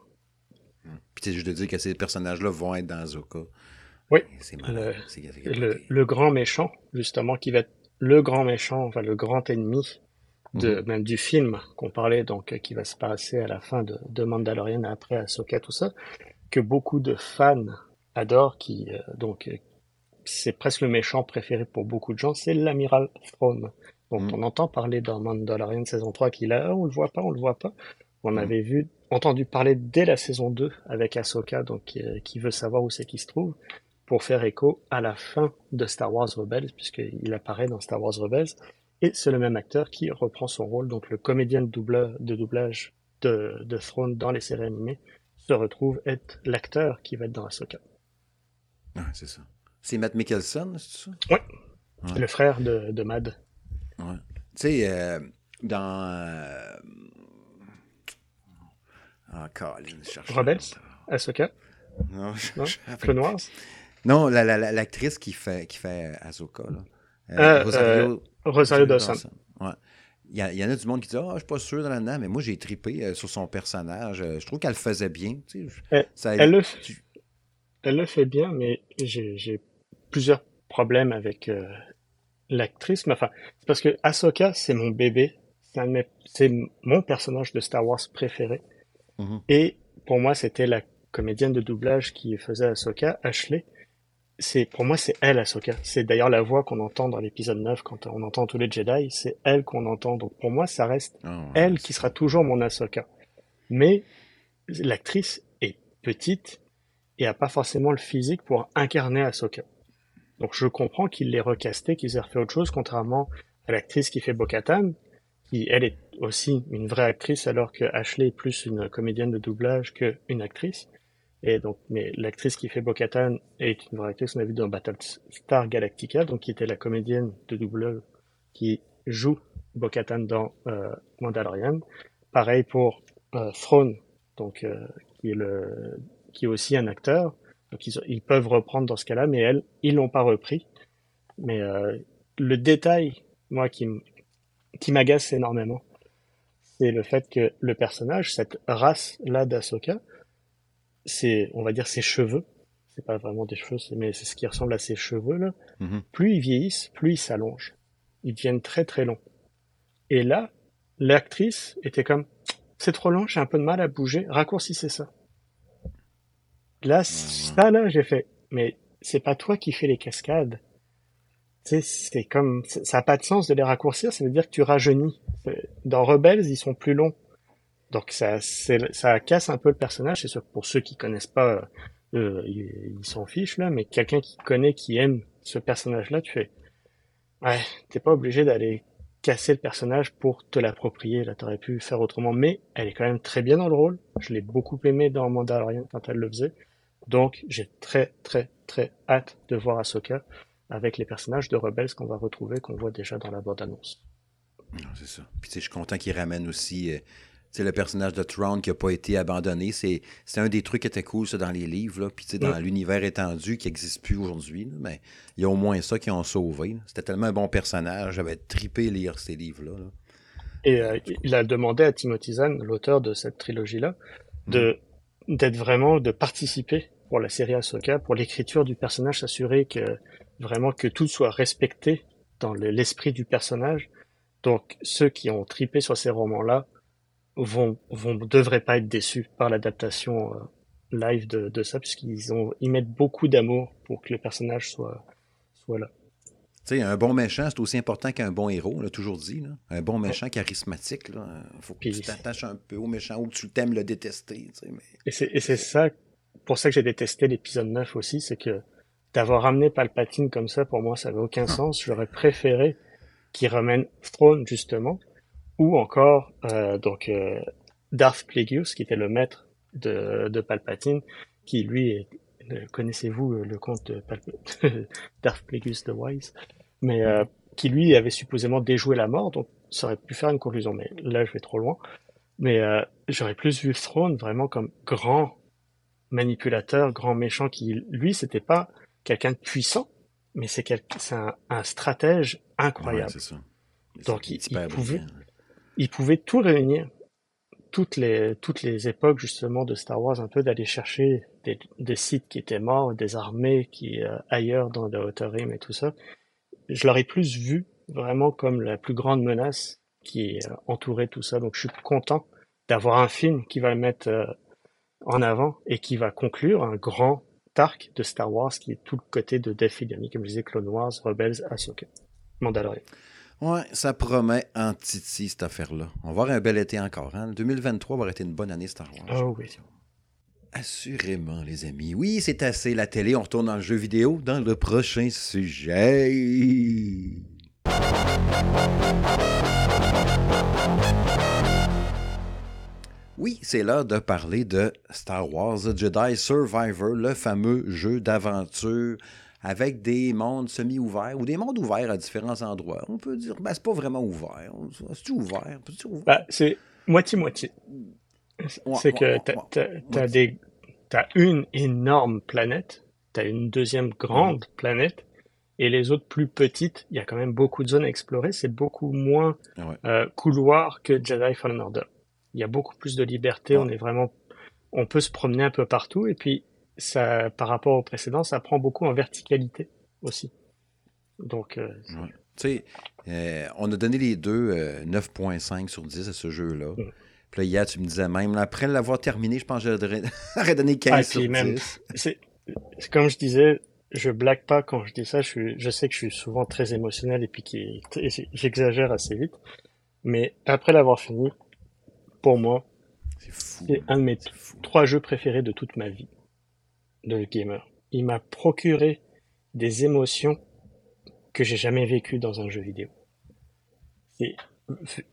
Puis c'est juste de dire que ces personnages-là vont être dans Zoka. Oui. C'est le, le, grand méchant, justement, qui va être le grand méchant, enfin le grand ennemi de, mhm. même du film qu'on parlait, donc qui va se passer à la fin de, de Mandalorian après Ahsoka, tout ça, que beaucoup de fans adorent, qui euh, donc c'est presque le méchant préféré pour beaucoup de gens, c'est l'amiral Thrawn. dont mhm. on entend parler dans Mandalorian saison 3 qu'il a, on le voit pas, on le voit pas. On mhm. avait vu entendu parler dès la saison 2 avec Ahsoka, donc euh, qui veut savoir où c'est qu'il se trouve, pour faire écho à la fin de Star Wars Rebels, puisqu'il apparaît dans Star Wars Rebels, et c'est le même acteur qui reprend son rôle, donc le comédien de, de doublage de, de Throne dans les séries animées se retrouve être l'acteur qui va être dans Ahsoka. Ah, c'est ça. C'est Matt Mikkelsen, c'est ça? Oui. Ouais. Le frère de, de Mad. Ouais. Tu sais, euh, dans euh, ah, Colin, je cherche. Ahsoka Non, je, non? Non, l'actrice la, qui, fait, qui fait Ahsoka. Là. Euh, euh Rosario, euh, Rosario Dawson. Ouais. Il y, y, en a du monde qui dit Ah, oh, je suis pas sûr de là-dedans, mais moi j'ai tripé euh, sur son personnage. je trouve qu'elle le faisait bien. Tu sais, elle, ça, elle, le fait, elle, le fait, bien, mais j'ai plusieurs problèmes avec l'actrice. Mais enfin, c'est parce que Ahsoka, c'est mon bébé. C'est mon personnage de Star Wars préféré. Mhm. Et pour moi, c'était la comédienne de doublage qui faisait Ahsoka, Ashley. C'est, pour moi, c'est elle, Ahsoka. C'est d'ailleurs la voix qu'on entend dans l'épisode 9 quand on entend tous les Jedi. C'est elle qu'on entend. Donc pour moi, ça reste ah elle qui sera toujours mon Ahsoka. Mais l'actrice est petite et a pas forcément le physique pour incarner Ahsoka. Donc je comprends qu'il l'ait recasté, qu'ils aient refait autre chose, contrairement à l'actrice qui fait Bo-Katan, elle est aussi une vraie actrice, alors que Ashley est plus une comédienne de doublage qu'une actrice. Et donc, mais l'actrice qui fait Bo-Katan est une vraie actrice, on a vu dans Battlestar Galactica, donc qui était la comédienne de doublage qui joue Bo-Katan dans euh, Mandalorian. Pareil pour euh, Throne, donc euh, qui est qui est aussi un acteur. Donc ils, ils peuvent reprendre dans ce cas-là, mais elle, ils l'ont pas repris. Mais euh, le détail, moi, qui, qui m'agace énormément, c'est le fait que le personnage, cette race-là d'Asoka, ses, on va dire ses cheveux, c'est pas vraiment des cheveux, mais c'est ce qui ressemble à ses cheveux là, Mhm. plus ils vieillissent, plus ils s'allongent. Ils deviennent très très longs. Et là, l'actrice était comme, c'est trop long, j'ai un peu de mal à bouger, raccourcissez ça. Là, ça là, j'ai fait, mais c'est pas toi qui fais les cascades. C'est comme, ça a pas de sens de les raccourcir, ça veut dire que tu rajeunis. Dans Rebels, ils sont plus longs. Donc ça, ça casse un peu le personnage. C'est sûr pour ceux qui connaissent pas, euh, ils ils s'en fichent là, mais quelqu'un qui connaît, qui aime ce personnage-là, tu fais, ouais, t'es pas obligé d'aller casser le personnage pour te l'approprier. Là, t'aurais pu faire autrement, mais elle est quand même très bien dans le rôle. Je l'ai beaucoup aimé dans Mandalorian quand elle le faisait. Donc j'ai très très très hâte de voir Ahsoka avec les personnages de Rebels qu'on va retrouver, qu'on voit déjà dans la bande-annonce. Non, c'est ça. Puis tu sais, je suis content qu'il ramène aussi euh, le personnage de Throne qui n'a pas été abandonné. C'est un des trucs qui était cool, ça, dans les livres. Là. Puis tu sais, dans Mm. l'univers étendu qui n'existe plus aujourd'hui, mais il y a au moins ça qui ont sauvé. C'était tellement un bon personnage. J'avais trippé lire ces livres-là. là. Et euh, il a demandé à Timothy Zahn, l'auteur de cette trilogie-là, de d'être vraiment de participer pour la série Ahsoka, pour l'écriture du personnage, s'assurer que vraiment que tout soit respecté dans le- l'esprit du personnage. Donc ceux qui ont tripé sur ces romans-là vont vont devraient pas être déçus par l'adaptation euh, live de, de ça, puisqu'ils ont ils mettent beaucoup d'amour pour que le personnage soit soit là. Tu sais, un bon méchant, c'est aussi important qu'un bon héros, on l'a toujours dit. Là. Un bon méchant charismatique, il faut que Puis- tu t'attaches un peu au méchant ou que tu t'aimes le détester. Mais... Et c'est, et c'est ça, pour ça que j'ai détesté l'épisode 9 aussi, c'est que d'avoir ramené Palpatine comme ça, pour moi, ça avait aucun sens. J'aurais préféré qu'il ramène Throne, justement, ou encore, euh, donc, euh, Darth Plagueis, qui était le maître de, de Palpatine, qui, lui, euh, connaissez-vous euh, le conte de Darth Plagueis the Wise, mais euh, qui, lui, avait supposément déjoué la mort, donc ça aurait pu faire une conclusion, mais là, je vais trop loin. Mais euh, j'aurais plus vu Throne vraiment comme grand manipulateur, grand méchant qui, lui, c'était pas quelqu'un de puissant, mais c'est un, un stratège incroyable. ça. Donc, il- pouvait- il pouvait tout réunir, toutes les, toutes les époques justement de Star Wars, un peu d'aller chercher des, des sites qui étaient morts, des armées qui euh, ailleurs dans le Outer Rim et tout ça. Je l'aurais plus vu vraiment comme la plus grande menace qui euh, entourait tout ça. Donc je suis content d'avoir un film qui va le mettre euh, en avant et qui va conclure un grand arc de Star Wars qui est tout le côté de Dave Filoni, comme je disais, Clone Wars, Rebels, Ahsoka, Mandalorian. Ouais, ça promet en titi, cette affaire-là. On va avoir un bel été encore. Hein? 2023 va été une bonne année Star Wars. J'ai oui. Assurément, les amis. Oui, c'est assez la télé. On retourne dans le jeu vidéo dans le prochain sujet. Oui, c'est l'heure de parler de Star Wars Jedi Survivor, le fameux jeu d'aventure avec des mondes semi-ouverts ou des mondes ouverts à différents endroits. On peut dire, ben, c'est pas vraiment ouvert. C'est ouvert? C'est ouvert? Bah, c'est moitié-moitié. C'est que t'as, des, une énorme planète, t'as une deuxième grande planète, et les autres plus petites, il y a quand même beaucoup de zones à explorer, c'est beaucoup moins Ouais. euh, couloir que Jedi Fallen Order. Il y a beaucoup plus de liberté, Ouais. on est vraiment, on peut se promener un peu partout, et puis ça, par rapport au précédent, ça prend beaucoup en verticalité aussi. Donc, euh, Ouais. Tu sais, euh, on a donné les deux euh, 9.5 sur 10 à ce jeu-là. Mm. Puis là, hier, tu me disais même, là, après l'avoir terminé, je pense que j'aurais donné 15 Ah, sur puis 10. même- c'est, comme je disais, je blague pas quand je dis ça. Je, suis, je sais que je suis souvent très émotionnel et puis j'exagère assez vite. Mais après l'avoir fini, pour moi, C'est c'est un de mes trois jeux préférés de toute ma vie de gamer. Il m'a procuré des émotions que j'ai jamais vécues dans un jeu vidéo. C'est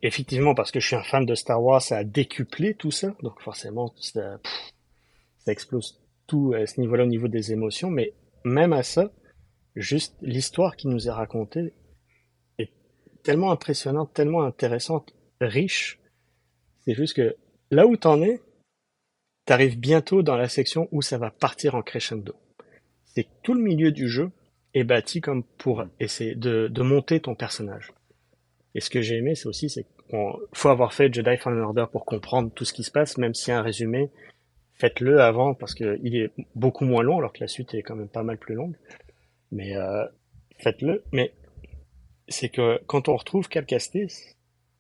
effectivement parce que je suis un fan de Star Wars, ça a décuplé tout ça, donc forcément ça, pff, ça explose tout à ce niveau-là au niveau des émotions, mais même à ça, juste l'histoire qui nous est racontée est tellement impressionnante, tellement intéressante, riche. C'est juste que là où t'en es, t'arrives bientôt dans la section où ça va partir en crescendo. C'est que tout le milieu du jeu est bâti comme pour essayer de, de monter ton personnage. Et ce que j'ai aimé, c'est aussi, c'est qu'il faut avoir fait Jedi Fallen Order pour comprendre tout ce qui se passe, même si un résumé faites-le avant parce que il est beaucoup moins long alors que la suite est quand même pas mal plus longue. Mais euh, faites-le. Mais c'est que quand on retrouve Cal Kestis,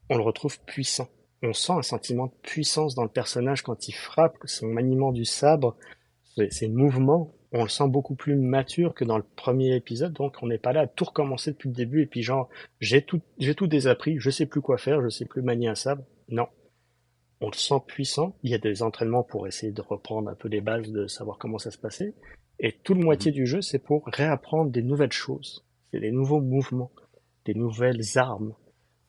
on le retrouve puissant. On sent un sentiment de puissance dans le personnage quand il frappe, son maniement du sabre, ses mouvements, on le sent beaucoup plus mature que dans le premier épisode, donc on n'est pas là à tout recommencer depuis le début et puis genre j'ai tout j'ai tout désappris, je sais plus quoi faire, je sais plus manier un sabre. Non. On le sent puissant, il y a des entraînements pour essayer de reprendre un peu les bases de savoir comment ça se passait et tout le moitié du jeu c'est pour réapprendre des nouvelles choses, c'est des nouveaux mouvements, des nouvelles armes,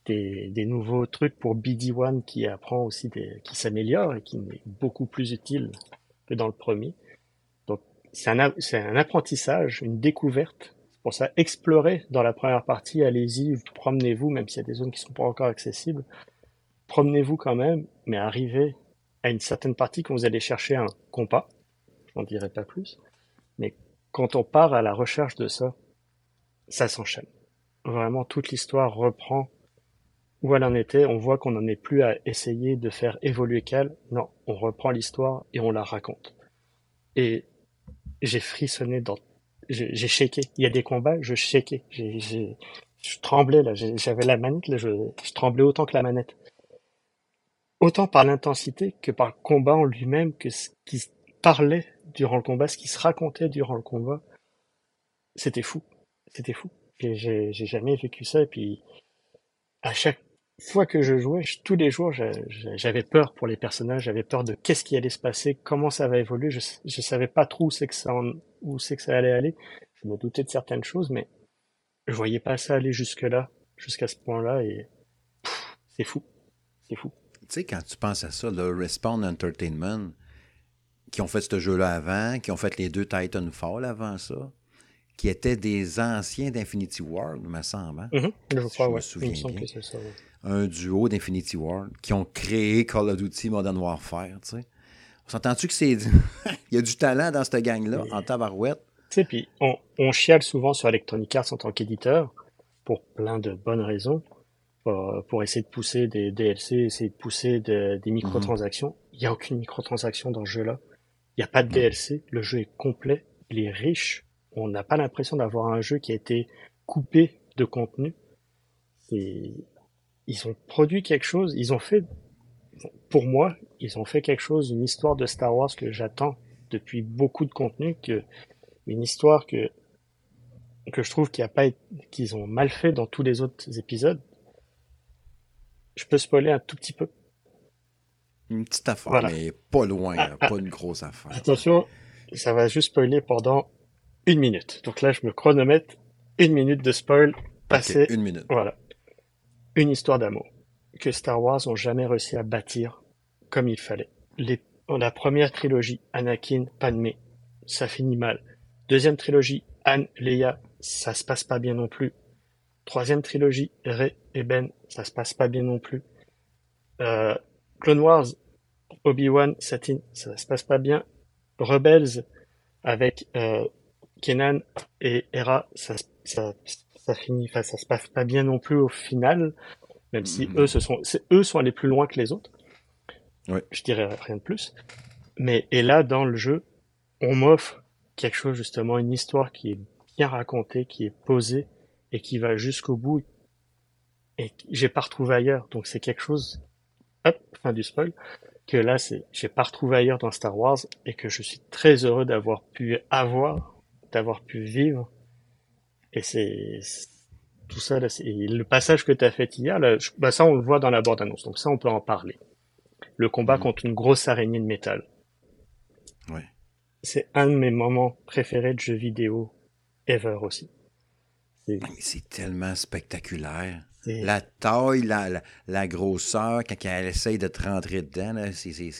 des, des nouveaux trucs pour BD1 qui apprend aussi des qui s'améliore et qui est beaucoup plus utile que dans le premier c'est un, un apprentissage, une découverte. Pour ça, explorez dans la première partie, allez-y, promenez-vous, même s'il y a des zones qui sont pas encore accessibles. Promenez-vous quand même, mais arrivez à une certaine partie quand vous allez chercher un compas. Je n'en dirai pas plus. Mais quand on part à la recherche de ça, ça s'enchaîne. Vraiment, toute l'histoire reprend où elle en était. On voit qu'on n'en est plus à essayer de faire évoluer Cal. Non, on reprend l'histoire et on la raconte. Et j'ai frissonné dans, j'ai shaké. Il y a des combats, je shakais. J'ai, je tremblais là, j'avais la manette là, je, je, tremblais autant que la manette. Autant par l'intensité que par le combat en lui-même, que ce qui parlait durant le combat, ce qui se racontait durant le combat, c'était fou, c'était fou. J'ai jamais vécu ça et puis à chaque fois que je jouais, tous les jours, j'avais peur pour les personnages, j'avais peur de qu'est-ce qui allait se passer, comment ça va évoluer. Je, je savais pas trop où c'est que ça, où c'est que ça allait aller. Je me doutais de certaines choses, mais je voyais pas ça aller jusque là, jusqu'à ce point-là, et c'est fou, c'est fou. Tu sais, quand tu penses à ça, le Respawn Entertainment, qui ont fait ce jeu-là avant, qui ont fait les deux Titanfall avant ça, qui étaient des anciens d'Infinity War, me semble. Hein? Mm-hmm. je crois, me souviens bien. Que ça, un duo d'Infinity War qui ont créé Call of Duty Modern Warfare, tu sais. On s'entend-tu que c'est... Il y a du talent dans cette gang-là, en tabarouette? Tu sais, puis on, on, chiale souvent sur Electronic Arts en tant qu'éditeur, pour plein de bonnes raisons, pour, pour, essayer de pousser des DLC, essayer de pousser des microtransactions. Il n'y a aucune microtransaction dans ce jeu-là. Il n'y a pas de DLC, le jeu est complet, il est riche. On n'a pas l'impression d'avoir un jeu qui a été coupé de contenu. C'est ils ont produit quelque chose, ils ont fait, pour moi, ils ont fait quelque chose, une histoire de Star Wars que j'attends depuis beaucoup de contenu, que une histoire que que je trouve qu'il a pas qu'ils ont mal fait dans tous les autres épisodes. Je peux spoiler un tout petit peu. Une petite affaire, mais pas loin, ah, pas une grosse affaire. Attention, ça va juste spoiler pendant une minute. Donc là, je me chronomètre une minute de spoil. Passer. une minute. Voilà une histoire d'amour que Star Wars ont jamais réussi à bâtir comme il fallait. Les, la première trilogie, Anakin, Padmé, ça finit mal. Deuxième trilogie, Anne, Leia, ça se passe pas bien non plus. Troisième trilogie, Rey et Ben, ça se passe pas bien non plus. Euh, Clone Wars, Obi-Wan, Satine, ça se passe pas bien. Rebels, avec euh, Kenan et Hera, ça, ça, ça finit, enfin, ça se passe pas bien non plus au final, même si mm. eux, ce sont, eux sont allés plus loin que les autres. Ouais. Je dirais rien de plus. Mais, et là, dans le jeu, on m'offre quelque chose, justement, une histoire qui est bien racontée, qui est posée, et qui va jusqu'au bout, et j'ai pas retrouvé ailleurs. Donc c'est quelque chose, hop, fin du spoil, que là, c'est, j'ai pas retrouvé ailleurs dans Star Wars, et que je suis très heureux d'avoir pu avoir, d'avoir pu vivre, et c'est tout ça, là, le passage que tu as fait hier, là, bah ça on le voit dans la bande-annonce, donc ça on peut en parler. Le combat mm. contre une grosse araignée de métal. Ouais. C'est un de mes moments préférés de jeux vidéo ever aussi. C'est tellement spectaculaire. La taille, la, la, grosseur, quand elle essaye de te rentrer dedans, c'est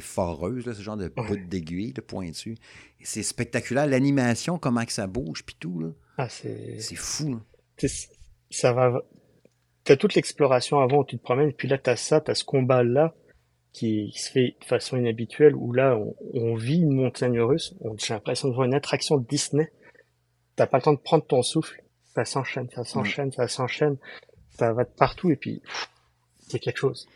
foreuse, là, ce genre de bout d'aiguille, de pointu. C'est spectaculaire. L'animation, comment que ça bouge, puis tout. Là. Ah, c'est... C'est fou. Ça va... T'as toute l'exploration avant où tu te promènes, puis là t'as ça, t'as ce combat-là qui se fait de façon inhabituelle, où là on, vit une montagne russe, j'ai l'impression de voir une attraction de Disney. T'as pas le temps de prendre ton souffle, ça s'enchaîne, ça s'enchaîne, ça s'enchaîne, ça va de partout, et puis c'est quelque chose.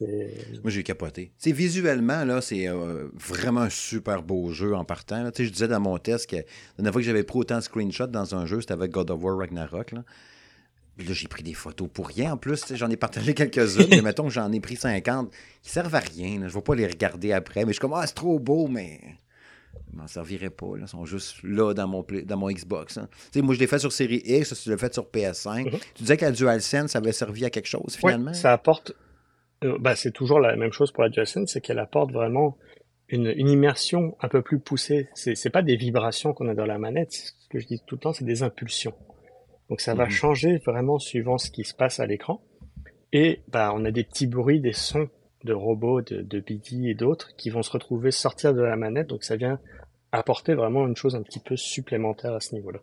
Moi, j'ai capoté. C'est visuellement, là, c'est euh, vraiment un super beau jeu en partant. Là. Je disais dans mon test que la dernière fois que j'avais pris autant de screenshots dans un jeu, c'était avec God of War Ragnarok. Là. Là, j'ai pris des photos pour rien. En plus, j'en ai partagé quelques-unes, mais mettons que j'en ai pris 50. Ils servent à rien. Je ne vais pas les regarder après. Mais je suis comme, ah, c'est trop beau, mais je m'en servirais pas. Là. Ils sont juste là dans mon, dans mon Xbox. Hein. Moi, je l'ai fait sur série X, tu l'as fait sur PS5. Mm-hmm. Tu disais que la DualSense avait servi à quelque chose, finalement? ça apporte... Euh, bah, c'est toujours la même chose pour la DualSense, c'est qu'elle apporte vraiment une, une, immersion un peu plus poussée. C'est, c'est pas des vibrations qu'on a dans la manette. Ce que je dis tout le temps, c'est des impulsions. Donc ça va mhm. changer vraiment suivant ce qui se passe à l'écran. Et bah, on a des petits bruits, des sons de robots, de, de BD et d'autres qui vont se retrouver sortir de la manette. Donc ça vient apporter vraiment une chose un petit peu supplémentaire à ce niveau-là.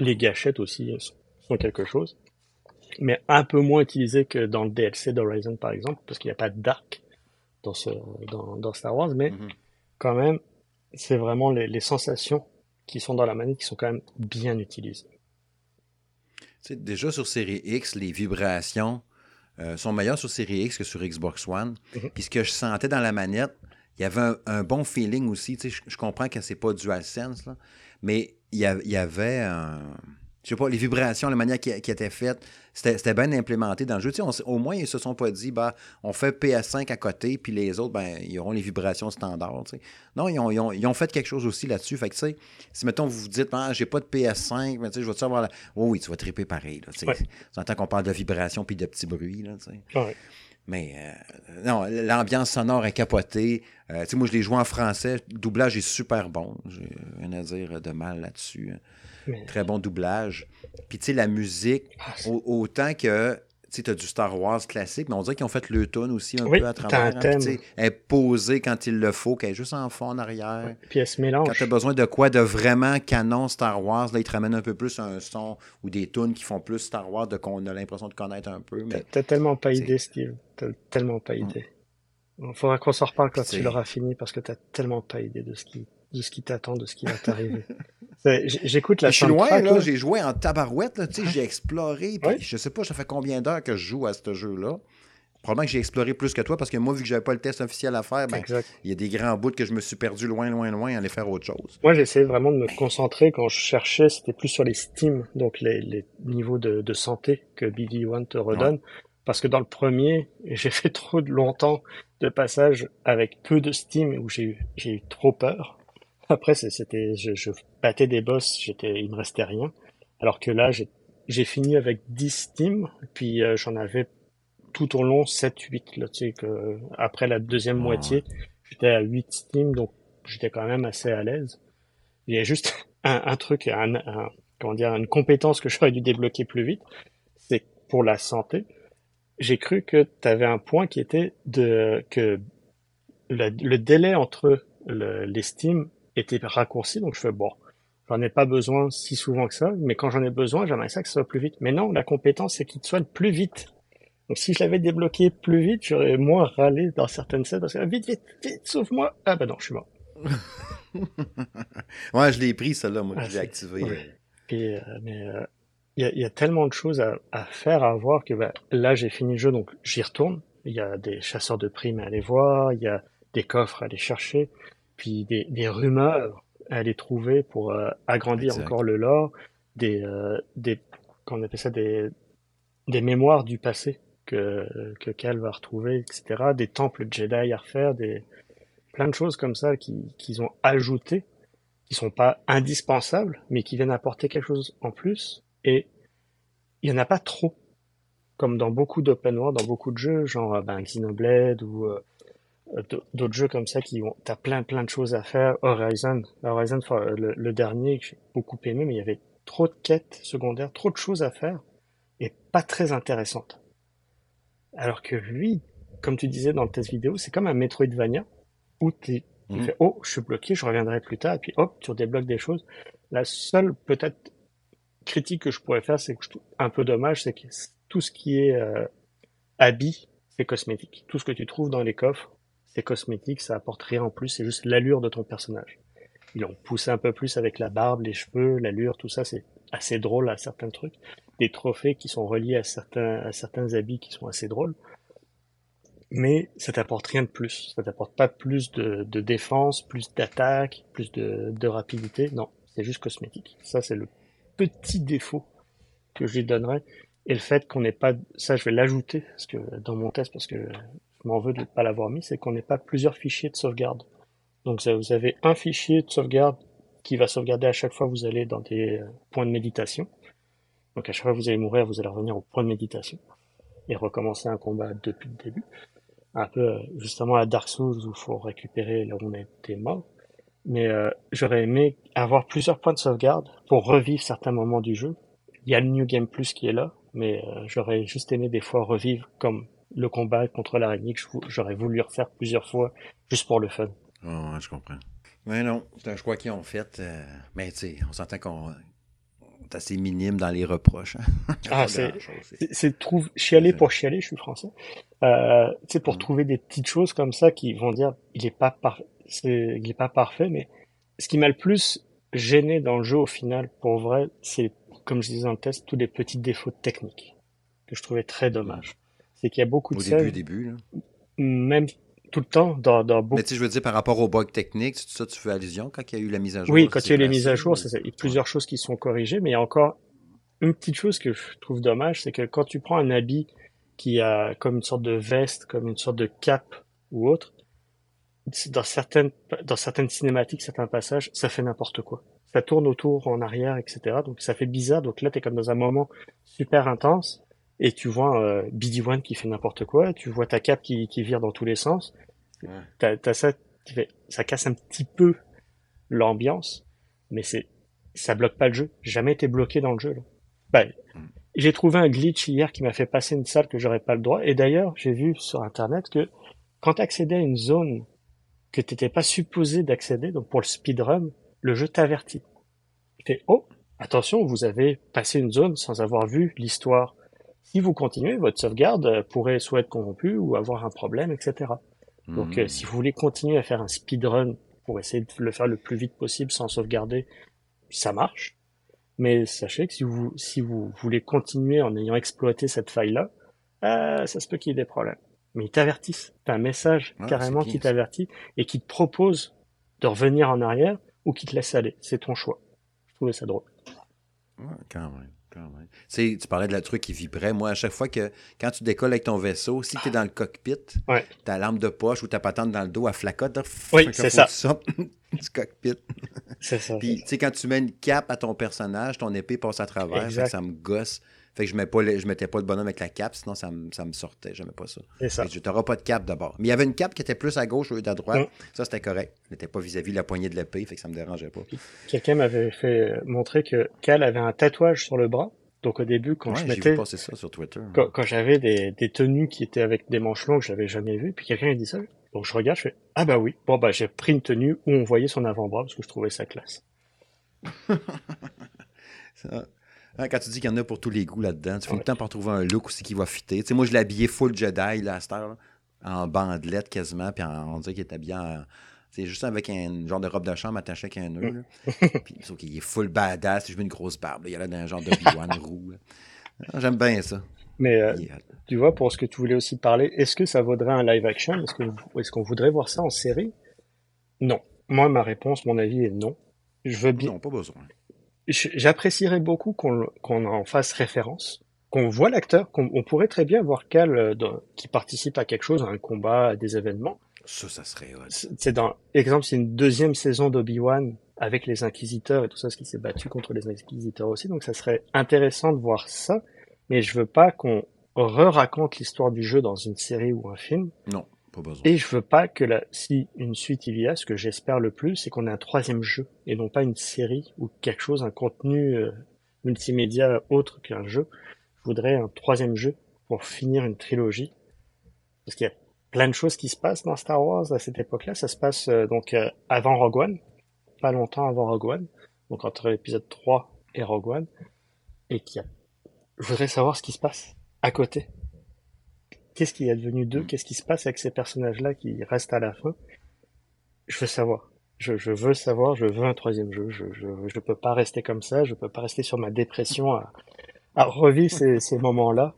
Les gâchettes aussi sont, quelque chose, mais un peu moins utilisé que dans le DLC d'Horizon par exemple, parce qu'il n'y a pas de dark dans, ce, dans, dans Star Wars, mais mhm. quand même, c'est vraiment les, les sensations qui sont dans la manette qui sont quand même bien utilisées déjà sur série X, les vibrations euh, sont meilleures sur série X que sur Xbox One. Mhm. Puis ce que je sentais dans la manette, il y avait un, bon feeling aussi. Je, je comprends que c'est pas DualSense, là, mais il y, il y avait un je sais pas, les vibrations, la manière qui, qui était faite, c'était bien implémenté dans le jeu. au moins, ils se sont pas dit, bah, on fait PS5 à côté, puis les autres, ben, ils auront les vibrations standards. Non, ils ont, ils, ont, fait quelque chose aussi là-dessus. Fait que, si, mettons, vous vous dites, ah, j'ai pas de PS5, mais je vais te savoir. Oh, oui, tu vas triper pareil. Là, ouais. qu'on parle de vibrations puis de petits bruits. Là, Mais euh, non, l'ambiance sonore est capotée. Euh, moi, je l'ai joué en français. Le doublage est super bon. J'ai rien à dire de mal là-dessus. Hein. Très bon doublage. Puis, tu sais, la musique, ah, autant que tu as du Star Wars classique, mais on dirait qu'ils ont fait le tone aussi un peu à travers. Hein, elle est posée quand il le faut, qu'elle est juste en fond en arrière. puis elle se mélange. Quand tu as besoin de quoi de vraiment canon Star Wars, là, ils te ramènent un peu plus un son ou des tunes qui font plus Star Wars, de qu'on a l'impression de connaître un peu. Mais t'as tellement pas idée, Steve. T'as tellement pas mm. idée. Il faudra qu'on s'en reparle quand tu l'auras fini parce que t'as tellement pas idée de ce qui, de ce qui t'attend, de ce qui va t'arriver. J'écoute la Je suis loin, là, j'ai joué en tabarouette, là, tu sais, j'ai exploré, puis je sais pas, ça fait combien d'heures que je joue à ce jeu-là. Probablement que j'ai exploré plus que toi, parce que moi, vu que j'avais pas le test officiel à faire, ben, il y a des grands bouts que je me suis perdu loin, loin, loin à aller faire autre chose. Moi, j'essayais vraiment de me concentrer quand je cherchais, c'était plus sur les Steam, donc les, les niveaux de, de, santé que BD1 te redonne. Parce que dans le premier, j'ai fait trop de longtemps de passage avec peu de Steam où j'ai eu trop peur. Après, c'était, je, je, battais des boss, j'étais, il me restait rien. Alors que là, j'ai fini avec 10 Steam, puis euh, j'en avais tout au long 7, 8, là, tu sais, que, après la deuxième moitié, j'étais à 8 Steam, donc j'étais quand même assez à l'aise. Il y a juste un, un truc, un, comment dire, une compétence que j'aurais dû débloquer plus vite, c'est pour la santé. J'ai cru que tu avais un point qui était de que le délai entre le, les Steam était raccourci, donc je fais bon, j'en ai pas besoin si souvent que ça, mais quand j'en ai besoin, j'aimerais ça que ça soit plus vite. Mais non, la compétence, c'est qu'il soigne plus vite. Donc si je l'avais débloqué plus vite, j'aurais moins râlé dans certaines scènes parce que vite, vite, vite, sauve-moi. Ah bah non, je suis mort. ouais, je l'ai pris celle-là, moi, je l'ai activé. Euh, mais euh, il y, a, tellement de choses à, faire, à voir que bah, là j'ai fini le jeu, donc j'y retourne. Il y a des chasseurs de primes à aller voir, il y a des coffres à aller chercher puis des, des rumeurs à aller trouver pour euh, agrandir encore le lore, des, euh, des qu'on appelle ça des, des mémoires du passé que, que Cal va retrouver, etc. Des temples Jedi à refaire, des plein de choses comme ça qui qu'ils ont ajouté, qui sont pas indispensables, mais qui viennent apporter quelque chose en plus. Et il y en a pas trop, comme dans beaucoup d'open world, dans beaucoup de jeux, genre ben, Xenoblade ou euh, euh, d'autres jeux comme ça qui ont t'as plein plein de choses à faire. Horizon Horizon le, le dernier que j'ai beaucoup aimé mais il y avait trop de quêtes secondaires trop de choses à faire et pas très intéressantes alors que lui comme tu disais dans le test vidéo c'est comme un Metroidvania où tu mmh. fais oh je suis bloqué je reviendrai plus tard et puis hop tu débloques des choses. La seule peut-être critique que je pourrais faire c'est que je trouve un peu dommage c'est que tout ce qui est euh, habit c'est cosmétique. Tout ce que tu trouves dans les coffres c'est cosmétique, ça apporte rien en plus, c'est juste l'allure de ton personnage. Ils ont poussé un peu plus avec la barbe, les cheveux, l'allure, tout ça, c'est assez drôle à certains trucs. Des trophées qui sont reliés à certains, à certains habits qui sont assez drôles. mais ça t'apporte rien de plus. Ça t'apporte pas plus de, défense, plus d'attaque, plus de, rapidité. Non, c'est juste cosmétique. Ça, c'est le petit défaut que je lui donnerais. Et le fait qu'on n'ait pas, ça je vais l'ajouter parce que dans mon test, parce que m'en veux de ne pas l'avoir mis, c'est qu'on n'ait pas plusieurs fichiers de sauvegarde. Donc vous avez un fichier de sauvegarde qui va sauvegarder à chaque fois que vous allez dans des euh, points de méditation. Donc à chaque fois que vous allez mourir, vous allez revenir au point de méditation et recommencer un combat depuis le début. Un peu euh, justement à Dark Souls où il faut récupérer là où on été mort. Mais euh, j'aurais aimé avoir plusieurs points de sauvegarde pour revivre certains moments du jeu. Il y a le New Game Plus qui est là, mais j'aurais juste aimé des fois revivre comme le combat contre l'araignée que j'aurais voulu refaire plusieurs fois juste pour le fun. Oh, ouais, je comprends. Mais non, c'est un choix qu'ils ont fait. Euh, mais tu sais, on s'entend qu'on est assez minime dans les reproches. Hein. ah, c'est, c'est trouve chialer pour chialer, je suis français. Euh, tu sais, pour mm. trouver des petites choses comme ça qui vont dire, il est pas par... il est pas parfait, mais ce qui m'a le plus gêné dans le jeu au final, pour vrai, c'est comme je disais dans le test, tous les petits défauts techniques que je trouvais très dommage. C'est qu'il y a beaucoup de Au début, là. même tout le temps, dans, dans beaucoup... Mais tu sais, je veux dire, par rapport aux bugs techniques, c'est ça, tu fais allusion quand il y a eu la mise à jour? Oui, quand il y a eu les mises à jour, il y a plusieurs choses qui sont corrigées, mais il y a encore une petite chose que je trouve dommage, c'est que quand tu prends un habit qui a comme une sorte de veste, comme une sorte de cape ou autre, dans certaines, dans certaines cinématiques, certains passages, ça fait n'importe quoi ça tourne autour, en arrière, etc. Donc ça fait bizarre. Donc là, t'es comme dans un moment super intense et tu vois euh, BD One qui fait n'importe quoi, tu vois ta cape qui, qui vire dans tous les sens. T'as, as ça, ça casse un petit peu l'ambiance, mais c'est ça bloque pas le jeu. Jamais été bloqué dans le jeu. Là. Ben, j'ai trouvé un glitch hier qui m'a fait passer une salle que j'aurais pas le droit. Et d'ailleurs, j'ai vu sur internet que quand tu accédais à une zone que t'étais pas supposé d'accéder, donc pour le speedrun, le jeu t'avertit. Il fait Oh, attention, vous avez passé une zone sans avoir vu l'histoire. Si vous continuez, votre sauvegarde pourrait soit être corrompue ou avoir un problème, etc. Donc, euh, hmm. si vous voulez continuer à faire un speedrun pour essayer de le faire le plus vite possible sans sauvegarder, ça marche. Mais sachez que si vous, si vous voulez continuer en ayant exploité cette faille-là, euh, ça se peut qu'il y ait des problèmes. Mais ils t'avertissent. T'as un message carrément qui t'avertit et qui te propose de revenir en arrière ou qui te laisse aller. C'est ton choix. Je trouvais ça drôle. Ouais, même. Tu, parlais de la truc qui vibrait. Moi, à chaque fois que, quand tu décolles avec ton vaisseau, si tu es dans le cockpit, ouais. ta lampe de poche ou ta patente dans le dos, à flacote. Oui, c'est ça. du cockpit. C'est ça. Puis, tu sais, quand tu mets une cape à ton personnage, ton épée passe à travers. Ça, me gosse. Fait que je mets pas je mettais pas le bonhomme avec la cape, sinon ça me, ça me sortait. J'aimais pas ça. C'est ça. Tu n'auras pas de cape d'abord. Mais il y avait une cape qui était plus à gauche au lieu droite. Mm. Ça, c'était correct. Elle n'était pas vis-à-vis de la poignée de l'épée, fait que ça me dérangeait pas. Quelqu'un m'avait fait montrer que Cal avait un tatouage sur le bras. Donc au début, quand je mettais, ça sur Twitter. Quand, quand j'avais des, des, tenues qui étaient avec des manches longues, j'avais jamais vu. Puis quelqu'un a dit ça. Donc je regarde, je fais ah bah oui. Bon bah j'ai pris une tenue où on voyait son avant-bras parce que je trouvais ça classe. ça, Hein, quand tu dis qu'il y en a pour tous les goûts là-dedans, tu fais le temps pour trouver un look aussi qui va fitter. Tu sais, moi, je l'ai habillé full Jedi, là, à cette heure, en bandelette quasiment, puis on dirait qu'il est habillé en. C'est juste avec un genre de robe de chambre attachée avec un nœud. puis sauf qu'il est full badass. Je mets une grosse barbe. Il y a là un genre de biwan roux. Ah, j'aime bien ça. Mais euh, tu vois, pour ce que tu voulais aussi parler, est-ce que ça vaudrait un live action? Est-ce qu'on voudrait voir ça en série? Non. Moi, ma réponse, mon avis est non. Je veux bien. Non, pas besoin j'apprécierais beaucoup qu'on en fasse référence, qu'on voit l'acteur, qu'on pourrait très bien voir Cal euh, qui participe à quelque chose, à un combat, à des événements. Ça, ça serait. C'est dans exemple, c'est une deuxième saison d'Obi-Wan avec les Inquisiteurs et tout ça, ce qui s'est battu contre les Inquisiteurs aussi. Donc, ça serait intéressant de voir ça, mais je veux pas qu'on re-raconte l'histoire du jeu dans une série ou un film. Non. Et je veux pas que la, si une suite il y a, ce que j'espère le plus, c'est qu'on ait un troisième jeu et non pas une série ou quelque chose, un contenu euh, multimédia autre qu'un jeu. Je voudrais un troisième jeu pour finir une trilogie. Parce qu'il y a plein de choses qui se passent dans Star Wars à cette époque-là. Ça se passe euh, donc euh, avant Rogue One, pas longtemps avant Rogue One, donc entre l'épisode 3 et Rogue One, et qu'il y a... Je voudrais savoir ce qui se passe à côté qu'est-ce qui est devenu d'eux, mm. qu'est-ce qui se passe avec ces personnages-là qui restent à la fin. Je veux savoir. Je, veux savoir, je veux un troisième jeu. Je, je, peux pas rester comme ça, je peux pas rester sur ma dépression à, revivre ces, moments-là.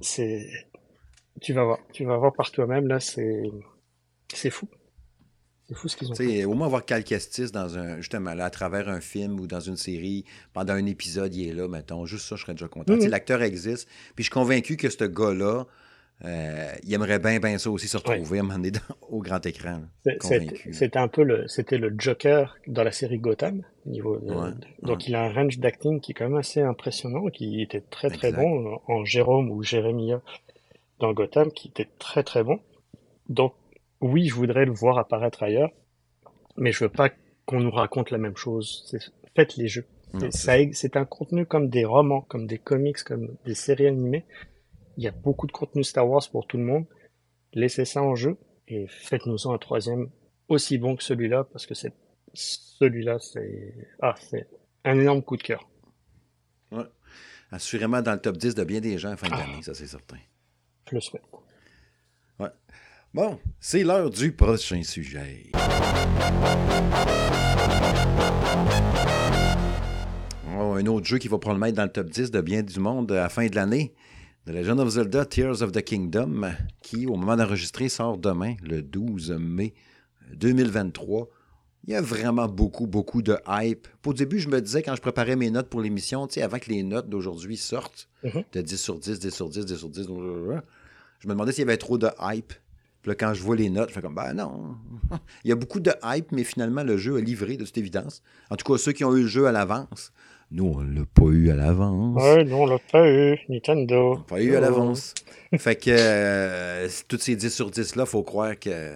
C'est Tu vas voir, tu vas voir par toi-même, là, c'est, c'est fou. C'est fou ce qu'ils ont fait. Au moins avoir Cal Kestis dans un, justement, là, à travers un film ou dans une série, pendant un épisode, il est là, mettons. Juste ça, je serais déjà content. Mhm. L'acteur existe. Puis je suis convaincu que ce gars-là, euh, il aimerait bien, bien ça aussi se retrouver à un moment donné au grand écran. C'était un peu le, c'était le Joker dans la série Gotham. Niveau donc il a un range d'acting qui est quand même assez impressionnant, qui était très très bon en Jérôme ou Jérémia dans Gotham, qui était très très bon. Donc oui, je voudrais le voir apparaître ailleurs, mais je veux pas qu'on nous raconte la même chose. Faites les jeux. C'est un contenu comme des romans, comme des comics, comme des séries animées il y a beaucoup de contenu Star Wars pour tout le monde. Laissez ça en jeu et faites-nous-en un troisième aussi bon que celui-là parce que c'est celui-là, c'est ah, c'est un énorme coup de cœur. Ouais. Assurément dans le top 10 de bien des gens en fin d'année, ah. ça c'est certain. Je le souhaite. Ouais. Bon, c'est l'heure du prochain sujet. Oh, un autre jeu qui va probablement être dans le top 10 de bien du monde à la fin de l'année. The Legend of Zelda Tears of the Kingdom, qui, au moment d'enregistrer, sort demain, le 12 mai 2023. Il y a vraiment beaucoup, beaucoup de hype. Au début, je me disais, quand je préparais mes notes pour l'émission, avant que les notes d'aujourd'hui sortent, mhm. de 10 sur 10, 10 sur 10, 10 sur 10, je me demandais s'il y avait trop de hype. Puis là, quand je vois les notes, je fais comme, ben non. Il y a beaucoup de hype, mais finalement, le jeu est livré, de toute évidence. En tout cas, ceux qui ont eu le jeu à l'avance, nous, on l'a pas eu à l'avance. Ouais, nous, on l'a pas eu. Nintendo. Pas eu à l'avance. fait que euh, toutes ces 10 sur 10-là, faut croire que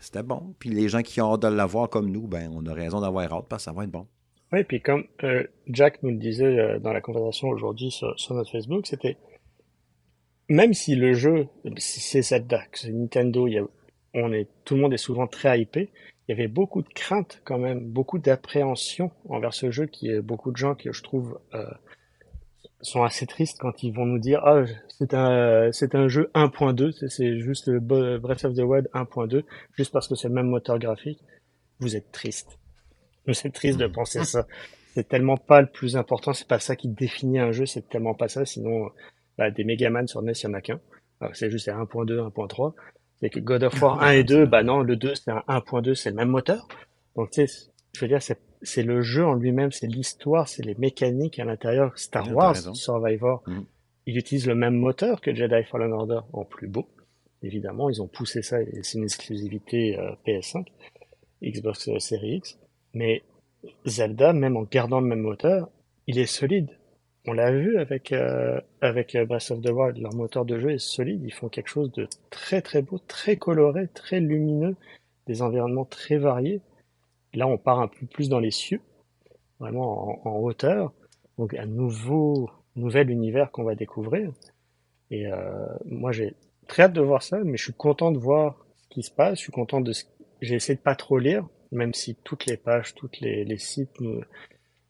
c'était bon. Puis les gens qui ont hâte de l'avoir comme nous, ben, on a raison d'avoir hâte parce que ça va être bon. Oui, puis comme euh, Jack nous le disait euh, dans la conversation aujourd'hui sur, notre Facebook, c'était même si le jeu, si c'est Zelda, c'est Nintendo, il y a, on est, tout le monde est souvent très hypé, il y avait beaucoup de crainte quand même, beaucoup d'appréhension envers ce jeu qui est beaucoup de gens qui je trouve euh, sont assez tristes quand ils vont nous dire ah c'est un c'est un jeu 1.2 c'est juste Breath of the Wild 1.2 juste parce que c'est le même moteur graphique. Vous êtes triste. Vous êtes triste de penser ça. C'est tellement pas le plus important c'est pas ça qui définit un jeu c'est tellement pas ça sinon bah, des Megaman sur NES il y en a qu'un c'est juste 1.2 1.3 c'est que God of War 1 et 2, bah non, le 2 c'est un 1.2, c'est le même moteur. Donc tu sais, je veux dire, c'est le jeu en lui-même, c'est l'histoire, c'est les mécaniques à l'intérieur. Star Wars, Survivor, mm. il utilise le même moteur que Jedi Fallen Order, en plus beau. Évidemment, ils ont poussé ça, et c'est une exclusivité euh, PS5, Xbox euh, Series X. Mais Zelda, même en gardant le même moteur, il est solide on l'a vu avec, euh, avec euh, Breath of the Wild, leur moteur de jeu est solide, ils font quelque chose de très très beau, très coloré, très lumineux, des environnements très variés. Là, on part un peu plus dans les cieux, vraiment en, hauteur, donc un nouveau, nouvel univers qu'on va découvrir. Et euh, moi, j'ai très hâte de voir ça, mais je suis content de voir ce qui se passe, je suis content de... J'ai essayé de pas trop lire, même si toutes les pages, toutes les, sites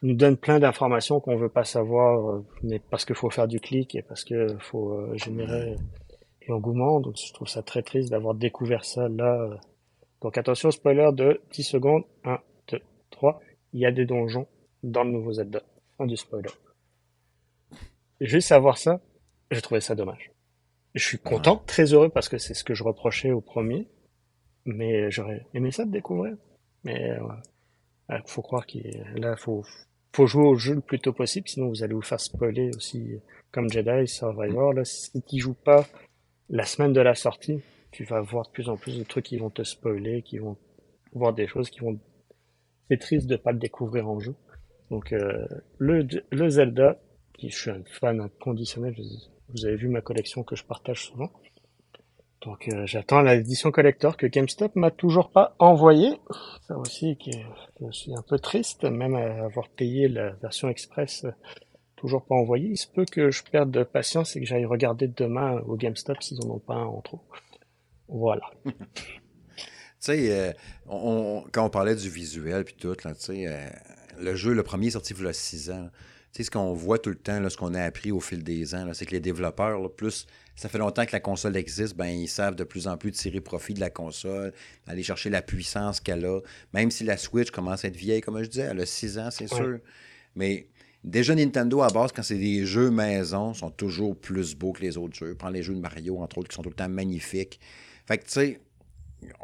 nous donne plein d'informations qu'on veut pas savoir, euh, mais parce qu'il faut faire du clic et parce qu'il faut euh, générer l'engouement. Donc je trouve ça très triste d'avoir découvert ça là. Donc attention, spoiler de 10 secondes. 1, 2, 3. Il y a des donjons dans le nouveau Zelda. Fin du spoiler. Juste savoir ça, j'ai trouvé ça dommage. Je suis content, très heureux parce que c'est ce que je reprochais au premier, mais j'aurais aimé ça de découvrir. Mais il faut croire qu'il là faut faut jouer au jeu le plus tôt possible, sinon vous allez vous faire spoiler aussi, comme Jedi Survivor. Là, si tu joues pas la semaine de la sortie, tu vas voir de plus en plus de trucs qui vont te spoiler, qui vont voir des choses qui vont. C'est triste de pas le découvrir en jeu. Donc euh, le, le Zelda, qui je suis un fan inconditionnel, vous avez vu ma collection que je partage souvent. Donc euh, j'attends l'édition collector que GameStop m'a toujours pas envoyé. Ça aussi, je suis un peu triste, même à avoir payé la version express, euh, toujours pas envoyé. Il se peut que je perde de patience et que j'aille regarder demain au GameStop s'ils en ont pas en trop. Voilà. tu sais, euh, quand on parlait du visuel puis tout, là, sais, le jeu, le premier est sorti il y a 6 ans. Tu sais, ce qu'on voit tout le temps, là, ce qu'on a appris au fil des ans, c'est que les développeurs, plus ça fait longtemps que la console existe, ben, ils savent de plus en plus tirer profit de la console, aller chercher la puissance qu'elle a. Même si la Switch commence à être vieille, comme je disais, elle a 6 ans, c'est sûr. Mais Déjà, Nintendo, à base, quand c'est des jeux maison, sont toujours plus beaux que les autres jeux. Prends les jeux de Mario, entre autres, qui sont tout le temps magnifiques. Fait que, tu sais,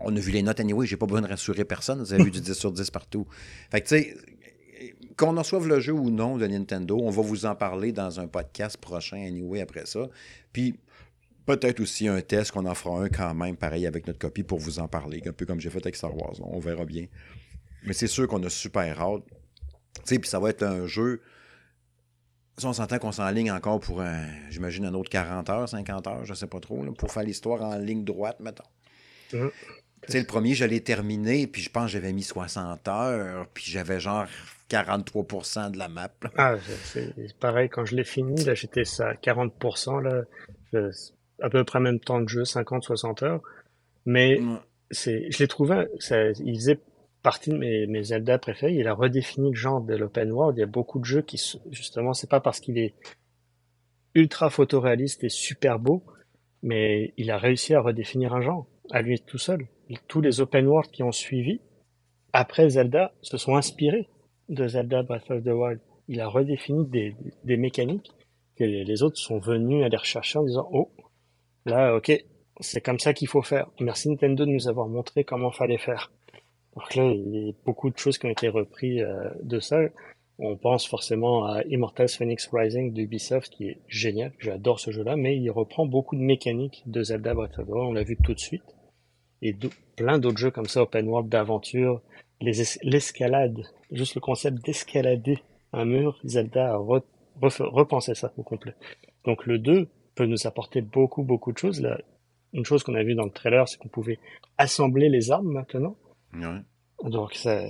on a vu les notes anyway, j'ai pas besoin de rassurer personne. Vous avez vu du 10 sur 10 partout. Fait que, tu sais, qu'on en reçoive le jeu ou non de Nintendo, on va vous en parler dans un podcast prochain, anyway, après ça. Puis, peut-être aussi un test qu'on en fera un quand même, pareil, avec notre copie pour vous en parler, un peu comme j'ai fait avec Star Wars. On verra bien. Mais c'est sûr qu'on a super hâte. Tu sais, puis ça va être un jeu. Si on s'entend qu'on s'enligne encore pour, un, j'imagine, un autre 40 heures, 50 heures, je sais pas trop, pour faire l'histoire en ligne droite, mettons. Tu sais, le premier, je l'ai terminé, puis je pense que j'avais mis 60 heures, puis j'avais genre 43% de la map. là. Ah, c'est c'est pareil, quand je l'ai fini, là, j'étais à 40%, là, je- à peu près même temps de jeu, 50-60 heures. Mais Ouais. c'est, je l'ai trouvé, ça, il faisait partie de mes, mes Zelda préférés. Il a redéfini le genre de l'open world. Il y a beaucoup de jeux qui, justement, c'est pas parce qu'il est ultra photoréaliste et super beau, mais il a réussi à redéfinir un genre à lui tout seul. Tous les open world qui ont suivi après Zelda se sont inspirés de Zelda Breath of the Wild. Il a redéfini des, des mécaniques que les autres sont venus aller rechercher en disant oh là ok c'est comme ça qu'il faut faire. Merci Nintendo de nous avoir montré comment fallait faire. Donc là il y a beaucoup de choses qui ont été reprises euh, de ça. On pense forcément à Immortals Phoenix Rising d'Ubisoft qui est génial. J'adore ce jeu-là, mais il reprend beaucoup de mécaniques de Zelda Breath of the Wild. On l'a vu tout de suite. Et plein d'autres jeux comme ça, open world d'aventure, les es- l'escalade, juste le concept d'escalader un mur, Zelda a repensé ça au complet. Donc le 2 peut nous apporter beaucoup, beaucoup de choses. Là, une chose qu'on a vu dans le trailer, c'est qu'on pouvait assembler les armes maintenant. Ouais. Donc ça,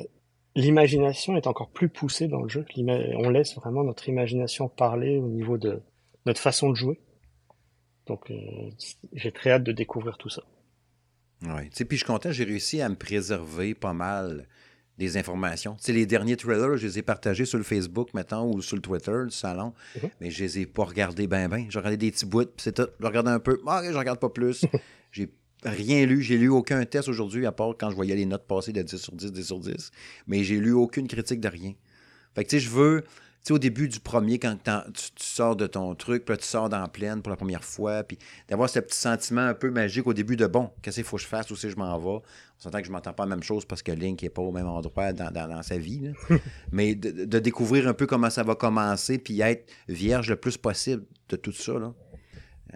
l'imagination est encore plus poussée dans le jeu. On laisse vraiment notre imagination parler au niveau de notre façon de jouer. Donc euh, j'ai très hâte de découvrir tout ça. Ouais. Tu sais, puis je suis content, j'ai réussi à me préserver pas mal des informations. Tu sais, les derniers trailers, je les ai partagés sur le Facebook maintenant ou sur le Twitter du salon, Mhm. mais je les ai pas regardés ben ben. J'ai regardé des petits bouts, puis c'est tout. Je regardais un peu. Ah, je regarde pas plus. j'ai rien lu. J'ai lu aucun test aujourd'hui, à part quand je voyais les notes passer de 10 sur 10, 10 sur 10. Mais j'ai lu aucune critique de rien. Fait que tu sais, je veux. Sais, au début du premier, quand tu, tu sors de ton truc, puis là, tu sors dans la plaine pour la première fois, puis d'avoir ce petit sentiment un peu magique au début de bon, qu'est-ce qu'il faut que je fasse, où c'est que je m'en vais? On s'entend que je m'entends pas la même chose parce que Link n'est pas au même endroit dans, dans- dans sa vie. là. Mais de, de découvrir un peu comment ça va commencer, puis être vierge le plus possible de tout ça. Là.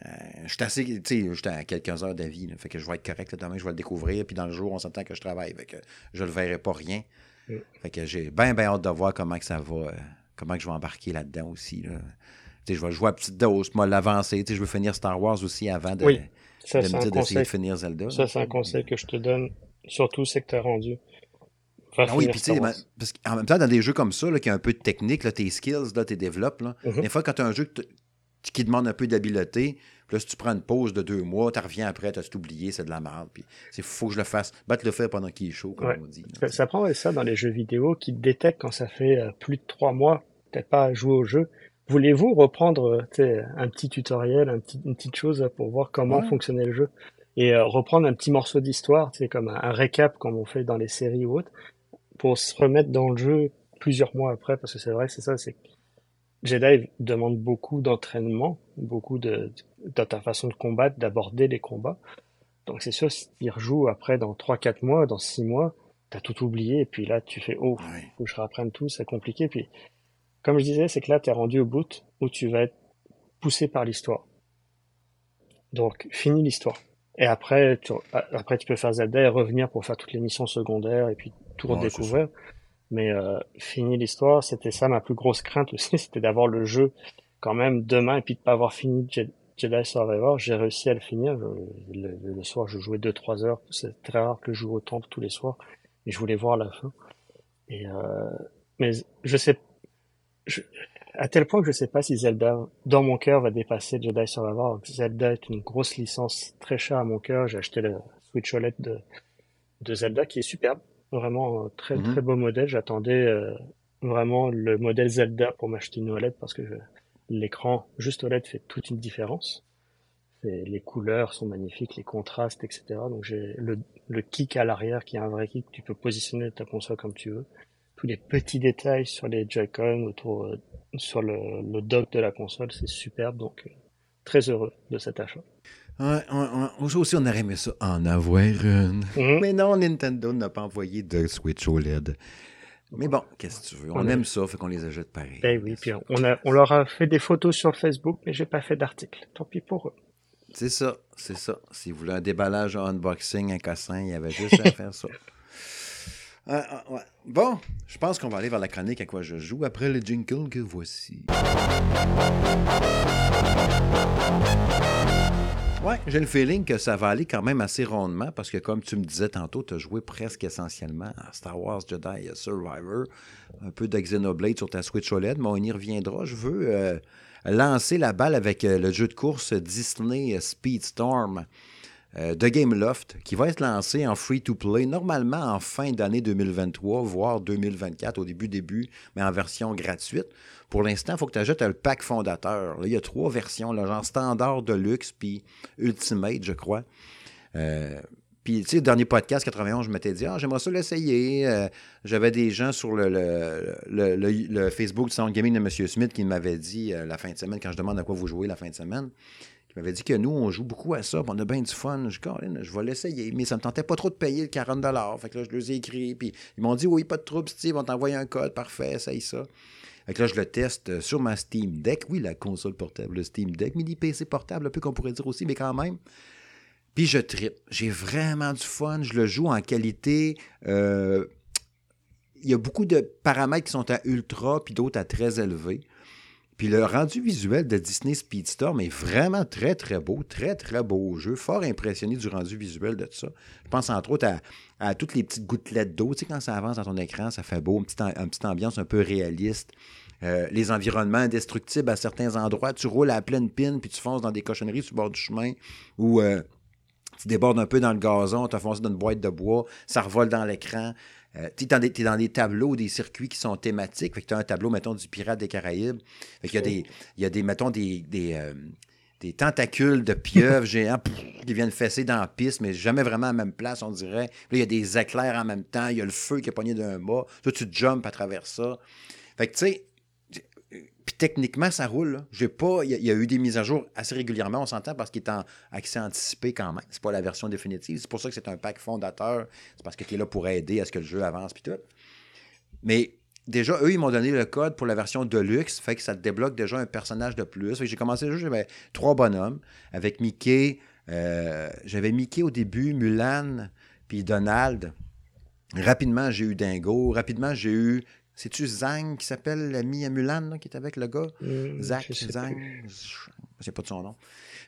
Euh, je suis assez, tu sais, j'étais à quelques heures d'avis, là, fait que je vais être correct là, demain, je vais le découvrir, puis dans le jour, on s'entend que je travaille, fait que je le verrai pas rien. Fait que j'ai bien, bien hâte de voir comment que ça va, euh, comment que je vais embarquer là-dedans aussi. Là. Je vais jouer à petite dose, moi l'avancer, je veux finir Star Wars aussi avant de, Oui, Ça, de me dire d'essayer de finir Zelda. Ça, c'est un conseil que je te donne, surtout c'est que tu as rendu. Ah oui, puis tu sais, parce qu'en même temps, dans des jeux comme ça, là, qui a un peu de technique, là, tes skills, là, tes développes, là, Mhm. des fois, quand tu as un jeu qui demande un peu d'habileté, puis là, si tu prends une pause de deux mois, tu reviens après, tu as tout oublié, c'est de la merde. Puis il faut que je le fasse. Battre le faire pendant qu'il est chaud, comme Ouais. on dit. là, Ça, prend ça dans les jeux vidéo qui détectent quand ça fait euh, plus de trois mois, peut-être pas à jouer au jeu. Voulez-vous reprendre euh, un petit tutoriel, un petit, une petite chose pour voir comment Ouais. fonctionnait le jeu et euh, reprendre un petit morceau d'histoire, sais, comme un, un récap comme on fait dans les séries ou autres, pour se remettre dans le jeu plusieurs mois après, parce que c'est vrai, c'est ça, c'est que Jedi demande beaucoup d'entraînement, beaucoup de, dans ta façon de combattre, d'aborder les combats. Donc c'est sûr, si tu rejoues après dans 3-4 mois, dans 6 mois, t'as tout oublié, et puis là tu fais, oh, Ouais. faut que je réapprenne tout, c'est compliqué. Puis, comme je disais, c'est que là, tu es rendu au bout où tu vas être poussé par l'histoire. Donc, finis l'histoire. Et après tu, après, tu peux faire Zelda et revenir pour faire toutes les missions secondaires et puis tout redécouvrir. Mais euh, finis l'histoire, c'était ça ma plus grosse crainte aussi, c'était d'avoir le jeu quand même demain et puis de pas avoir fini Jedi Survivor. J'ai réussi à le finir. Le, le soir, je jouais 2-3 heures. C'est très rare que je joue autant tous les soirs. Et je voulais voir la fin. Et euh, mais je sais, je- à tel point que je sais pas si Zelda, dans mon cœur, va dépasser Jedi Survivor. Zelda est une grosse licence très chère à mon cœur. J'ai acheté le Switch OLED de, de Zelda qui est superbe, vraiment un très Mhm. très beau modèle. J'attendais euh, vraiment le modèle Zelda pour m'acheter une OLED parce que je- l'écran juste OLED fait toute une différence. Les couleurs sont magnifiques, les contrastes, etc. Donc j'ai le, le kick à l'arrière qui est un vrai kick. Tu peux positionner ta console comme tu veux. Tous les petits détails sur les Joy-Con autour euh, sur le, le dock de la console, c'est superbe, donc euh, très heureux de cet achat. Ouais, aussi, on aurait aimé ça en avoir une. Mhm. Mais non, Nintendo n'a pas envoyé de Switch OLED. Mais bon, qu'est-ce que tu veux? On, aime ça, fait qu'on les achète pareil. Eh oui, puis on, a, on leur a fait des photos sur Facebook, mais j'ai pas fait d'article. Tant pis pour eux. C'est ça, c'est ça. Si vous voulez un déballage, un unboxing, un cassin, il y avait juste à faire ça. Ah, ah, ouais. Bon, je pense qu'on va aller vers la chronique à quoi je joue après le jingle que voici. Ouais, j'ai le feeling que ça va aller quand même assez rondement parce que, comme tu me disais tantôt, tu as joué presque essentiellement à Star Wars Jedi Survivor, un peu de Xenoblade sur ta Switch OLED, mais on y reviendra. Je veux euh, lancer la balle avec euh, le jeu de course Disney Speedstorm euh, de Gameloft qui va être lancé en free-to-play normalement en fin d'année 2023, voire 2024 au début début, mais en version gratuite. Pour l'instant, il faut que tu ajoutes le pack fondateur. Il y a trois versions, genre standard, deluxe, puis ultimate, je crois. Euh, puis, tu sais, dernier podcast 91, je m'étais dit, ah, j'aimerais ça l'essayer. Euh, J'avais des gens sur le- le- le Facebook du Sound Gaming de M. Smith qui m'avaient dit euh, la fin de semaine, quand je demande à quoi vous jouez la fin de semaine, qui m'avait dit que nous, on joue beaucoup à ça, on a bien du fun. Je dis, je vais l'essayer, mais ça me tentait pas trop de payer le 40 Fait que là, je les ai écrits, puis ils m'ont dit, oui, pas de trouble, Steve, on t'envoie un code, parfait, ça y ça. Fait que là, je le teste euh, sur ma Steam Deck. Oui, la console portable, le Steam Deck, mini PC portable, un peu qu'on pourrait dire aussi, mais quand même. Puis je tripe. J'ai vraiment du fun. Je le joue en qualité. euh, il y a beaucoup de paramètres qui sont à ultra, puis d'autres à très élevé. Puis le rendu visuel de Disney Speedstorm est vraiment très, très beau. Très, très beau jeu. Fort impressionné du rendu visuel de ça. Je pense entre autres à, toutes les petites gouttelettes d'eau. Tu sais, quand ça avance dans ton écran, ça fait beau. Une petite, am- une petite ambiance un peu réaliste. Euh, les environnements indestructibles à certains endroits. Tu roules à pleine pine, puis tu fonces dans des cochonneries sur le bord du chemin. Ou euh, tu débordes un peu dans le gazon, tu as foncé dans une boîte de bois, ça revole dans l'écran. Euh, tu es dans, des- t'es dans des tableaux, des circuits qui sont thématiques. Fait que tu as un tableau, mettons, du Pirate des Caraïbes. Fait qu'il y a des, il y a des mettons, des, des, euh, des tentacules de pieuvres géants pff, qui viennent fesser dans la piste, mais jamais vraiment à la même place, on dirait. Puis là, il y a des éclairs en même temps, il y a le feu qui est pogné d'un mât. Toi, tu jumps à travers ça. Fait que, tu sais, puis techniquement, ça roule. J'ai pas. Il y, a- eu des mises à jour assez régulièrement, on s'entend, parce qu'il est en accès anticipé quand même. C'est pas la version définitive. C'est pour ça que c'est un pack fondateur. C'est parce que tu es là pour aider à ce que le jeu avance puis tout. Mais déjà, eux, ils m'ont donné le code pour la version Deluxe, fait que ça débloque déjà un personnage de plus. J'ai commencé le jeu, j'avais trois bonhommes avec Mickey. euh, j'avais Mickey au début, Mulan, puis Donald. Rapidement, j'ai eu Dingo. Rapidement, j'ai eu. C'est-tu Zang qui s'appelle l'ami à Mulan, là, qui est avec le gars? Hum, Zach, Zang, je sais pas de son nom.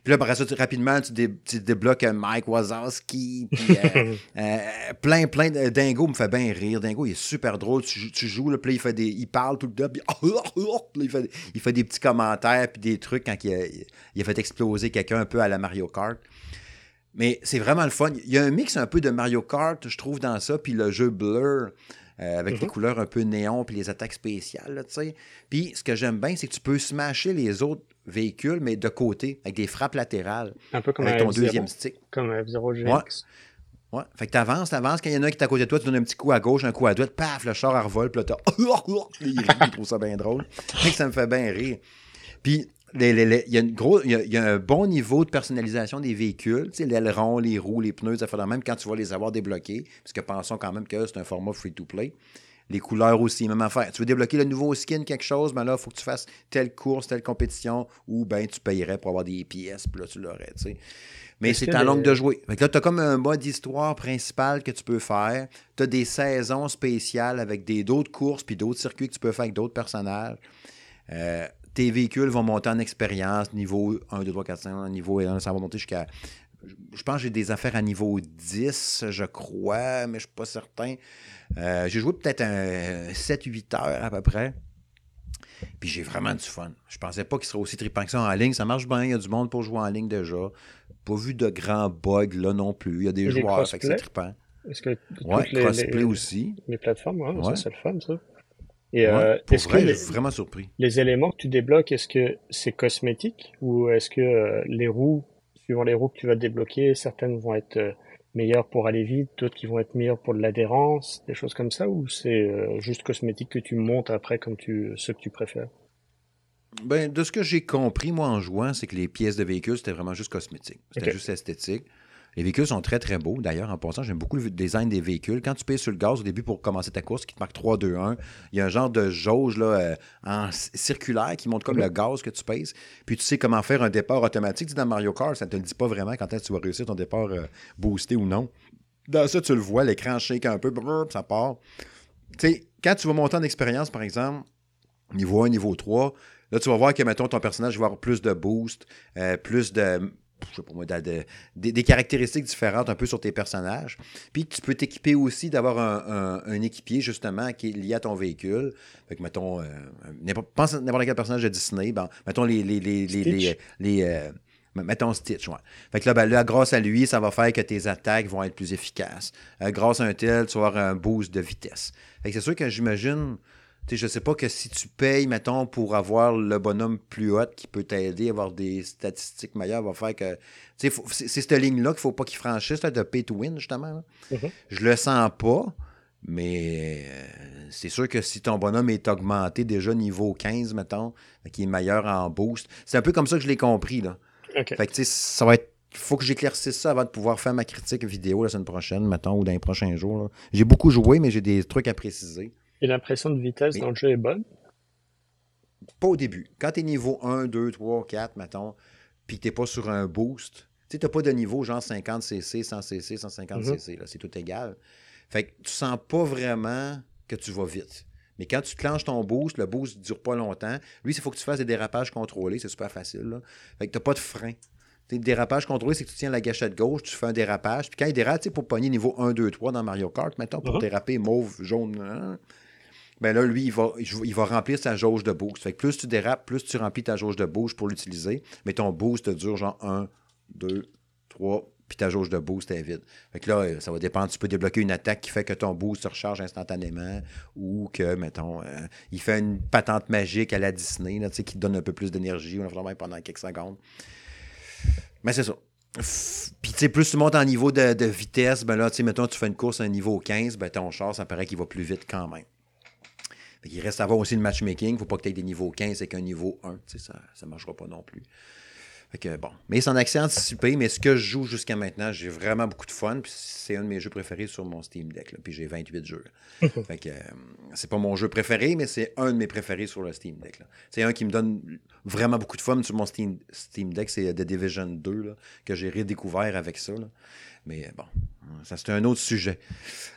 Puis là, après ça, tu- rapidement, tu, dé- tu débloques un Mike Wazowski, puis euh, euh, plein, plein de... Dingo me fait bien rire. Dingo, il est super drôle. Tu, jou- tu joues, là, puis là, il, fait des, il parle tout le temps, puis il, fait, il fait des petits commentaires, puis des trucs quand il a, il a fait exploser quelqu'un un peu à la Mario Kart. Mais c'est vraiment le fun. Il y a un mix un peu de Mario Kart, je trouve, dans ça, puis le jeu Blur, euh, avec les Mhm. couleurs un peu néon, puis les attaques spéciales, là, tu sais. Puis ce que j'aime bien, c'est que tu peux smasher les autres véhicules, mais de côté, avec des frappes latérales, Un peu comme avec un ton deuxième stick. Comme un F-Zero GX. Ouais. Fait que t'avances, t'avances. Quand il y en a un qui est à côté de toi, tu donnes un petit coup à gauche, un coup à droite, paf, le char revole, puis là, t'as. il, rit, il trouve ça bien drôle. Fait que ça me fait bien rire. Puis, les- les- les- il y, a une gros, il, y a, il y a un bon niveau de personnalisation des véhicules. Tu sais, l'aileron, les roues, les pneus, ça fait même quand tu vas les avoir débloqués. Parce que pensons quand même que c'est un format free-to-play. Les couleurs aussi, même affaire. Tu veux débloquer le nouveau skin, quelque chose, ben là, il faut que tu fasses telle course, telle compétition, ou ben tu payerais pour avoir des pièces, puis là, tu l'aurais, tu sais. Mais c'est en longue de jouer. Fait que là, tu as comme un mode histoire principal que tu peux faire. Tu as des saisons spéciales avec d'autres courses puis d'autres circuits que tu peux faire avec d'autres personnages. Euh, tes véhicules vont monter en expérience, niveau 1, 2, 3, 4, 5, niveau 1, ça va monter jusqu'à. Je pense que j'ai des affaires à niveau 10, je crois, mais je ne suis pas certain. Euh, j'ai joué peut-être un 7-8 heures à peu près. Puis j'ai vraiment du fun. Je pensais pas qu'il serait aussi trippant que ça en ligne. Ça marche bien, il y a du monde pour jouer en ligne déjà. Pas vu de grands bugs là non plus. Il y a des Et joueurs, fait que c'est trippant. Est-ce que Ouais, les, aussi. les plateformes, ouais, ça Ouais. c'est le fun ça. Et Ouais, euh, est-ce que les, je suis vraiment surpris. les éléments que tu débloques, est-ce que c'est cosmétique ou est-ce que euh, les roues, suivant les roues que tu vas débloquer, certaines vont être euh, meilleures pour aller vite, d'autres qui vont être meilleures pour de l'adhérence, des choses comme ça, ou c'est juste cosmétique que tu montes après comme tu ceux que tu préfères? Ben, de ce que j'ai compris, moi, en jouant, c'est que les pièces de véhicules, c'était vraiment juste cosmétique. C'était juste esthétique. Les véhicules sont très, très beaux. D'ailleurs, en passant, j'aime beaucoup le design des véhicules. Quand tu payes sur le gaz au début pour commencer ta course, qui te marque 3, 2, 1, il y a un genre de jauge là, euh, en circulaire qui montre comme le gaz que tu pèses. Puis tu sais comment faire un départ automatique. dans Mario Kart, ça ne te le dit pas vraiment quand tu vas réussir ton départ euh, boosté ou non. Dans ça, tu le vois, l'écran shake un peu, ça part. Tu sais, quand tu vas monter en expérience, par exemple, niveau 1, niveau 3, là, tu vas voir que, mettons, ton personnage va avoir plus de boost, euh, plus de je sais pas moi, des caractéristiques différentes un peu sur tes personnages. Puis tu peux t'équiper aussi d'avoir un, équipier, justement, qui est lié à ton véhicule. Fait que, mettons, euh, pense à n'importe quel personnage de Disney, ben, mettons les. les, les, les, euh, Mettons Stitch, ouais. Fait que là, ben, là, grâce à lui, ça va faire que tes attaques vont être plus efficaces. Euh, grâce à un tel, tu vas avoir un boost de vitesse. Fait que c'est sûr que j'imagine je ne sais pas que si tu payes, mettons, pour avoir le bonhomme plus haut qui peut t'aider à avoir des statistiques meilleures, va faire que. C'est cette ligne-là qu'il ne faut pas qu'il franchisse, de pay to win, justement. Mm-hmm. Je le sens pas, mais euh, c'est sûr que si ton bonhomme est augmenté déjà niveau 15, mettons, qui est meilleur en boost, c'est un peu comme ça que je l'ai compris. Là. Fait que, ça va être il faut que j'éclaircisse ça avant de pouvoir faire ma critique vidéo la semaine prochaine, mettons, ou dans les prochains jours. J'ai beaucoup joué, mais j'ai des trucs à préciser. Et l'impression de vitesse dans le jeu est bonne? Pas au début. Quand tu es niveau 1, 2, 3, 4, mettons, puis que tu pas sur un boost, tu n'as pas de niveau genre 50 cc, 100 cc, 150 cc, c'est tout égal. Fait que tu sens pas vraiment que tu vas vite. Mais quand tu clenches ton boost, le boost ne dure pas longtemps. Lui, il faut que tu fasses des dérapages contrôlés, c'est super facile. Là. Fait que tu n'as pas de frein. Tes dérapages contrôlés, c'est que tu tiens la gâchette gauche, tu fais un dérapage. Puis quand il dérape, pour pogner niveau 1, 2, 3 dans Mario Kart, mettons, pour uh-huh. déraper mauve, jaune, hein, ben là, lui, il va, il va remplir sa jauge de boost. Fait que plus tu dérapes, plus tu remplis ta jauge de boost pour l'utiliser. Mais ton boost dure genre 1, 2, 3, puis ta jauge de boost est vide. Fait que là, ça va dépendre. Tu peux débloquer une attaque qui fait que ton boost se recharge instantanément ou que, mettons, euh, il fait une patente magique à la Disney là, qui te donne un peu plus d'énergie pendant quelques secondes. Mais c'est ça. Puis, tu sais, plus tu montes en niveau de, vitesse, ben là, tu sais, mettons, tu fais une course à un niveau 15, ben ton char, ça paraît qu'il va plus vite quand même. Il reste à voir aussi le matchmaking. Il ne faut pas que tu aies des niveaux 15 avec un niveau 1. Ça ne marchera pas non plus. Fait bon. Mais c'est en accès anticipé, mais ce que je joue jusqu'à maintenant, j'ai vraiment beaucoup de fun. c'est un de mes jeux préférés sur mon Steam Deck. Puis j'ai 28 jeux. fait que euh, c'est pas mon jeu préféré, mais c'est un de mes préférés sur le Steam Deck. C'est un qui me donne vraiment beaucoup de fun sur mon Steam, Steam Deck. C'est The Division 2 que j'ai redécouvert avec ça. Mais bon, ça c'est un autre sujet.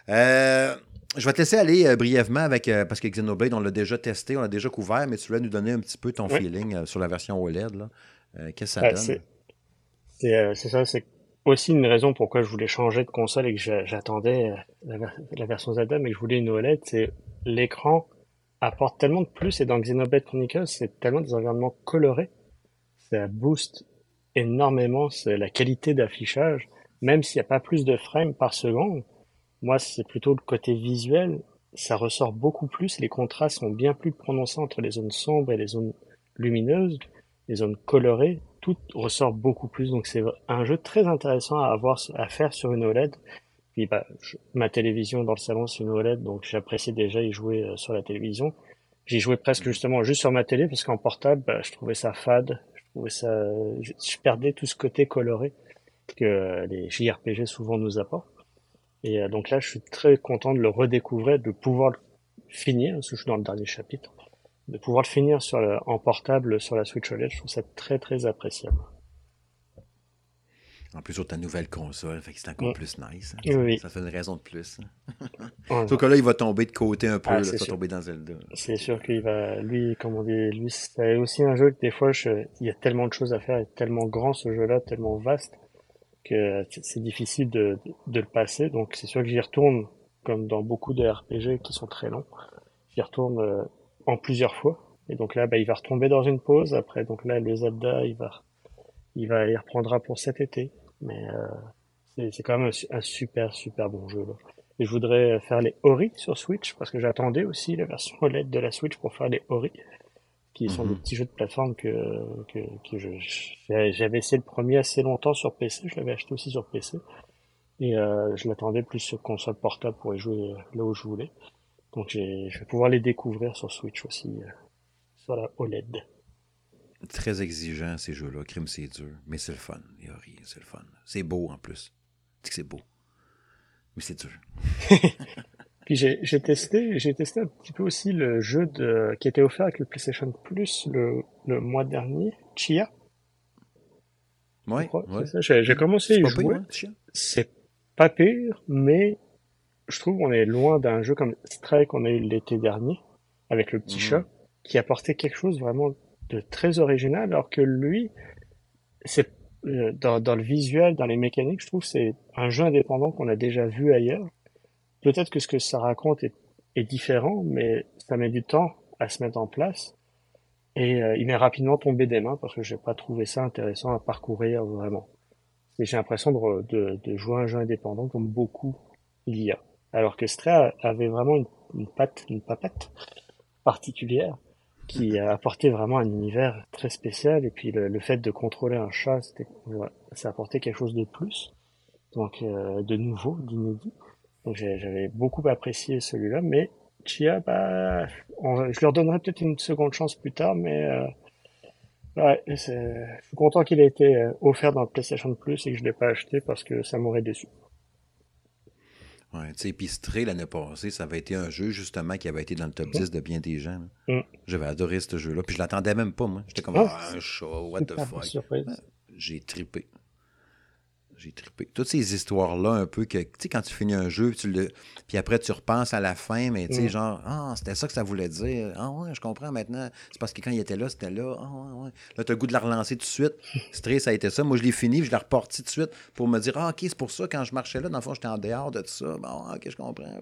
Euh, je vais te laisser aller euh, brièvement avec, euh, parce que Xenoblade, on l'a déjà testé, on l'a déjà couvert, mais tu voulais nous donner un petit peu ton feeling euh, sur la version OLED. Qu'est-ce que ça donne? C'est ça, c'est aussi une raison pourquoi je voulais changer de console et que j'attendais la, version Zelda, mais que je voulais une OLED, c'est l'écran apporte tellement de plus, et dans Xenoblade Chronicles, c'est tellement des environnements colorés, ça booste énormément la qualité d'affichage, même s'il n'y a pas plus de frames par seconde, moi, c'est plutôt le côté visuel. Ça ressort beaucoup plus. Les contrastes sont bien plus prononcés entre les zones sombres et les zones lumineuses, les zones colorées. Tout ressort beaucoup plus. Donc, c'est un jeu très intéressant à avoir, à faire sur une OLED. Puis, bah, ma télévision dans le salon, c'est une OLED, donc j'appréciais déjà y jouer euh, sur la télévision. J'y jouais presque justement juste sur ma télé parce qu'en portable, bah, je trouvais ça fade. Je trouvais ça, je perdais tout ce côté coloré que euh, les JRPG souvent nous apportent. Et euh, donc là, je suis très content de le redécouvrir, de pouvoir le finir, parce que je suis dans le dernier chapitre, de pouvoir le finir sur en portable sur la Switch OLED, je trouve ça très très appréciable. En plus sur ta nouvelle console, fait que c'est encore plus nice. Hein. Ça fait une raison de plus. Sauf que là, il va tomber de côté un peu, ah, il va tomber dans Zelda. C'est sûr qu'il va, lui, comme on dit, lui, c'est aussi un jeu que des fois, il y a tellement de choses à faire, il est tellement grand ce jeu-là, tellement vaste, que c'est difficile de, de, le passer. Donc c'est sûr que j'y retourne, comme dans beaucoup de RPG qui sont très longs, j'y retourne euh, en plusieurs fois. Et donc là, bah, il va retomber dans une pause. Après, donc là, le Zelda, il va, il va, y reprendra pour cet été. Mais euh, c'est quand même un, super, super bon jeu. Là. Et je voudrais faire les Ori sur Switch parce que j'attendais aussi la version OLED de la Switch pour faire les Ori qui sont des mhm. petits jeux de plateforme que, que, que j'avais essayé le premier assez longtemps sur PC, je l'avais acheté aussi sur PC, et euh, je l'attendais plus sur console portable pour y jouer là où je voulais. Donc je vais pouvoir les découvrir sur Switch aussi, euh, sur la OLED. Très exigeant, ces jeux-là. Crime, c'est dur. Mais c'est le fun. Il y a rien, c'est le fun. C'est beau en plus. Tu que c'est beau. Mais c'est dur. Puis j'ai testé, j'ai testé un petit peu aussi le jeu de, qui était offert avec le PlayStation Plus le, le mois dernier, Chia. Ouais, J'ai commencé à y jouer. C'est pas pire, mais je trouve qu'on est loin d'un jeu comme Stray qu'on a eu l'été dernier, avec le petit mhm. chat, qui apportait quelque chose vraiment de très original, alors que lui, c'est euh, dans, dans, le visuel, dans les mécaniques, je trouve c'est un jeu indépendant qu'on a déjà vu ailleurs. Peut-être que ce que ça raconte est, est, différent, mais ça met du temps à se mettre en place. Et euh, il m'est rapidement tombé des mains parce que j'ai pas trouvé ça intéressant à parcourir vraiment. Et j'ai l'impression de, de, de, jouer un jeu indépendant comme beaucoup il y a. Alors que Stray avait vraiment une, une patte, une papette particulière qui a apporté vraiment un univers très spécial et puis le, le fait de contrôler un chat c'était ça apportait quelque chose de plus donc euh, de nouveau d'inédit donc j'avais beaucoup apprécié celui-là mais Chia bah je leur donnerai peut-être une seconde chance plus tard mais euh, ouais je suis content qu'il ait été euh, offert dans le PlayStation Plus et que je l'ai pas acheté parce que ça m'aurait déçu Ouais, tu sais, puis l'année passée, ça avait été un jeu justement qui avait été dans le top 10 de bien des gens. Mm. J'avais adoré ce jeu-là, puis je l'attendais même pas, moi. J'étais comme, oh, ah, un chat, what the fuck. J'ai trippé. J'ai trippé. Toutes ces histoires-là, un peu que, tu sais, quand tu finis un jeu, puis, tu le... puis après tu repenses à la fin, mais tu sais, mm. genre, ah, c'était ça que ça voulait dire. Ah ouais, je comprends maintenant. C'est parce que quand il était là, c'était là. Ah ouais, ouais. Là, tu as le goût de la relancer tout de suite. Stray, ça a été ça. Moi, je l'ai fini, puis je l'ai reparti tout de suite pour me dire, ah, ok, c'est pour ça, quand je marchais là, dans le fond, j'étais en dehors de tout ça. Bon, ok, je comprends.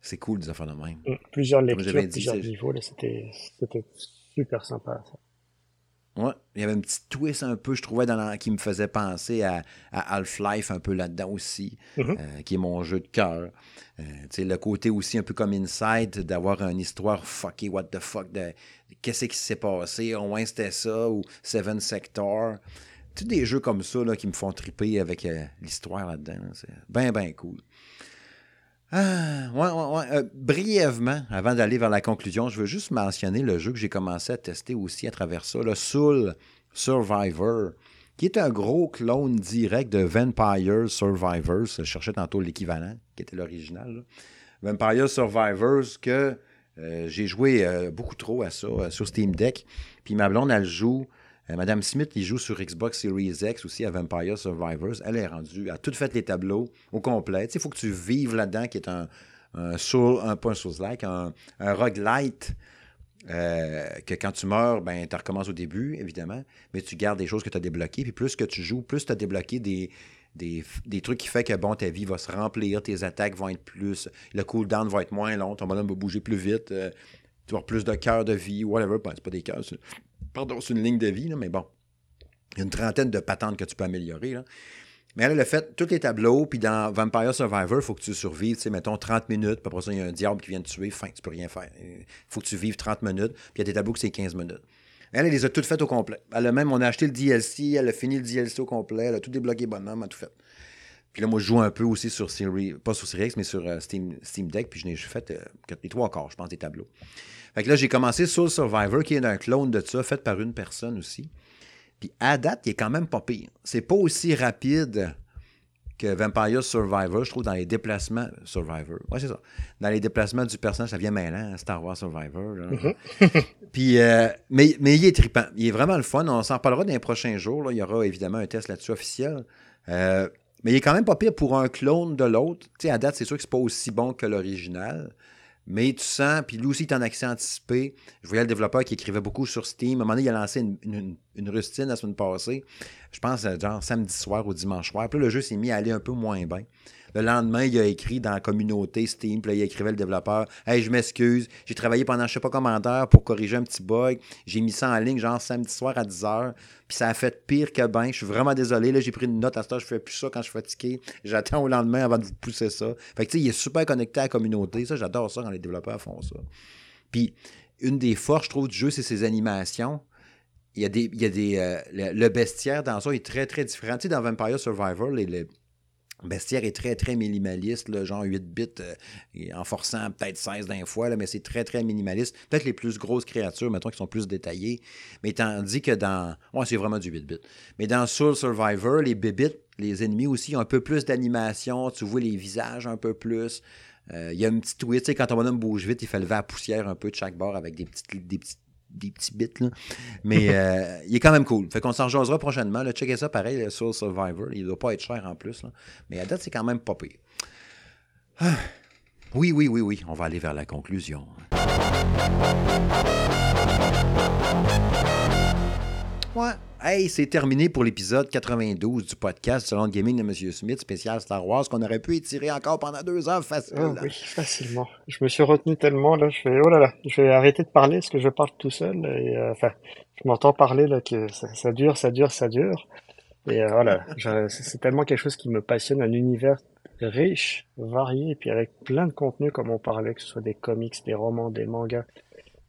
C'est cool, des affaires de même. Mm. Plusieurs lectures, plusieurs niveaux, c'était super sympa, ça. Ouais, il y avait un petit twist un peu, je trouvais, dans qui me faisait penser à, Half-Life un peu là-dedans aussi, mm-hmm. euh, qui est mon jeu de cœur. Euh, le côté aussi un peu comme Inside, d'avoir une histoire fucky, what the fuck, de, qu'est-ce qui s'est passé, au moins c'était ça, ou Seven Sector. Tous des jeux comme ça là, qui me font triper avec euh, l'histoire là-dedans. C'est bien, bien cool. Ah. Euh, brièvement, avant d'aller vers la conclusion, je veux juste mentionner le jeu que j'ai commencé à tester aussi à travers ça, le Soul Survivor, qui est un gros clone direct de Vampire Survivors. Je cherchais tantôt l'équivalent, qui était l'original. Vampire Survivors, que euh, j'ai joué euh, beaucoup trop à ça sur Steam Deck. Puis ma blonde, elle joue euh, Madame Smith, il joue sur Xbox Series X aussi à Vampire Survivors. Elle est rendue, a tout fait les tableaux au complet. Il faut que tu vives là-dedans, qui est un, un soul, un, pas un soul-like, un, roguelite. Euh, que quand tu meurs, ben, tu recommences au début, évidemment, mais tu gardes des choses que tu as débloquées. Puis plus que tu joues, plus tu as débloqué des, des, des, trucs qui font que bon, ta vie va se remplir, tes attaques vont être plus. Le cooldown va être moins long, ton bonhomme va bouger plus vite, euh, tu vas avoir plus de cœurs de vie, whatever. Ben, c'est pas des cœurs, Pardon, c'est une ligne de vie, mais bon. Il y a une trentaine de patentes que tu peux améliorer. Mais elle, a fait tous les tableaux, puis dans Vampire Survivor, il faut que tu survives, tu mettons 30 minutes, puis après ça, il y a un diable qui vient te tuer, fin, tu peux rien faire. Il faut que tu vives 30 minutes, puis il y a des tableaux que c'est 15 minutes. Elle, elle les a toutes faites au complet. Elle a même, on a acheté le DLC, elle a fini le DLC au complet, elle a tout débloqué bonhomme, elle a tout fait. Puis là, moi, je joue un peu aussi sur Series, pas sur Series X, mais sur euh, Steam, Steam Deck, puis je n'ai fait euh, les trois quarts, je pense, des tableaux. Fait que là, j'ai commencé Soul Survivor, qui est un clone de ça, fait par une personne aussi. Puis à date, il est quand même pas pire. C'est pas aussi rapide que Vampire Survivor, je trouve, dans les déplacements. Survivor. Ouais, c'est ça. Dans les déplacements du personnage, ça vient mêlant, Star Wars Survivor. Mhm. Puis, euh, mais, mais il est trippant. Il est vraiment le fun. On s'en parlera dans les prochains jours. Il y aura évidemment un test là-dessus officiel. Euh, mais il est quand même pas pire pour un clone de l'autre. Tu sais, à date, c'est sûr que c'est pas aussi bon que l'original. Mais tu sens, puis lui aussi, il est en accès anticipé. Je voyais le développeur qui écrivait beaucoup sur Steam. À un moment donné, il a lancé une, une, rustine la semaine passée. Je pense, euh, genre samedi soir ou dimanche soir. Puis là, le jeu s'est mis à aller un peu moins bien. Le lendemain, il a écrit dans la communauté Steam, puis là, il écrivait le développeur Hey, je m'excuse, j'ai travaillé pendant je sais pas combien d'heures pour corriger un petit bug. J'ai mis ça en ligne, genre samedi soir à 10h, puis ça a fait pire que ben. Je suis vraiment désolé. Là, j'ai pris une note à ce temps, je fais plus ça quand je suis fatigué. J'attends au lendemain avant de vous pousser ça. Fait que, tu sais, il est super connecté à la communauté. Ça, j'adore ça quand les développeurs font ça. Puis, une des forces, je trouve, du jeu, c'est ses animations. Il y a des. Il y a des euh, le, bestiaire dans ça est très, très différent. Tu sais, dans Vampire Survivor, les bestiaire est très, très minimaliste, genre 8 bits, euh, en forçant peut-être 16 d'un fois, là, mais c'est très, très minimaliste. Peut-être les plus grosses créatures, mettons, qui sont plus détaillées. Mais tandis que dans. Ouais, c'est vraiment du 8 bits. Mais dans Soul Survivor, les bébites, les ennemis aussi, ont un peu plus d'animation. Tu vois les visages un peu plus. Euh, Il y a une petite twist, quand ton bonhomme bouge vite, il fait lever la poussière un peu de chaque bord avec des petites, des petites des petits bits, là. Mais euh, il est quand même cool. Fait qu'on s'en jasera prochainement. Là. Checkez ça, pareil, le Soul Survivor. Il doit pas être cher en plus. Là. Mais à date, c'est quand même pas pire. Ah. Oui, oui, oui, oui. On va aller vers la conclusion. Ouais. Hey, c'est terminé pour l'épisode 92 du podcast Selon le Gaming de M. Smith, spécial Star Wars, qu'on aurait pu étirer encore pendant deux heures facile. Ah oui, facilement. Je me suis retenu tellement, là, je fais, oh là là, je vais arrêter de parler parce que je parle tout seul. Et, euh, enfin, je m'entends parler, là, que ça, ça, dure, ça dure, ça dure. Et euh, voilà, c'est tellement quelque chose qui me passionne, un univers riche, varié, et puis avec plein de contenu, comme on parlait, que ce soit des comics, des romans, des mangas,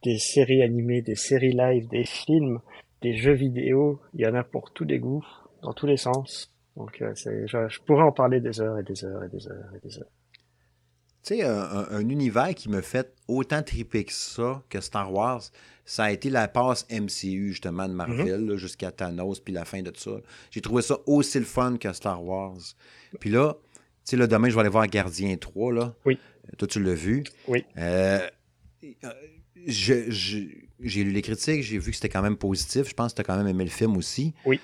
des séries animées, des séries live, des films des jeux vidéo, il y en a pour tous les goûts, dans tous les sens. Donc, euh, je, je, pourrais en parler des heures et des heures et des heures et des heures. Tu sais, un, un, univers qui me fait autant triper que ça, que Star Wars, ça a été la passe MCU, justement, de Marvel, mm -hmm. jusqu'à Thanos, puis la fin de tout ça. J'ai trouvé ça aussi le fun que Star Wars. Puis là, tu sais, là, demain, je vais aller voir Gardien 3, là. Oui. Toi, tu l'as vu. Oui. Euh, je, je j'ai lu les critiques, j'ai vu que c'était quand même positif. Je pense que tu as quand même aimé le film aussi. Oui.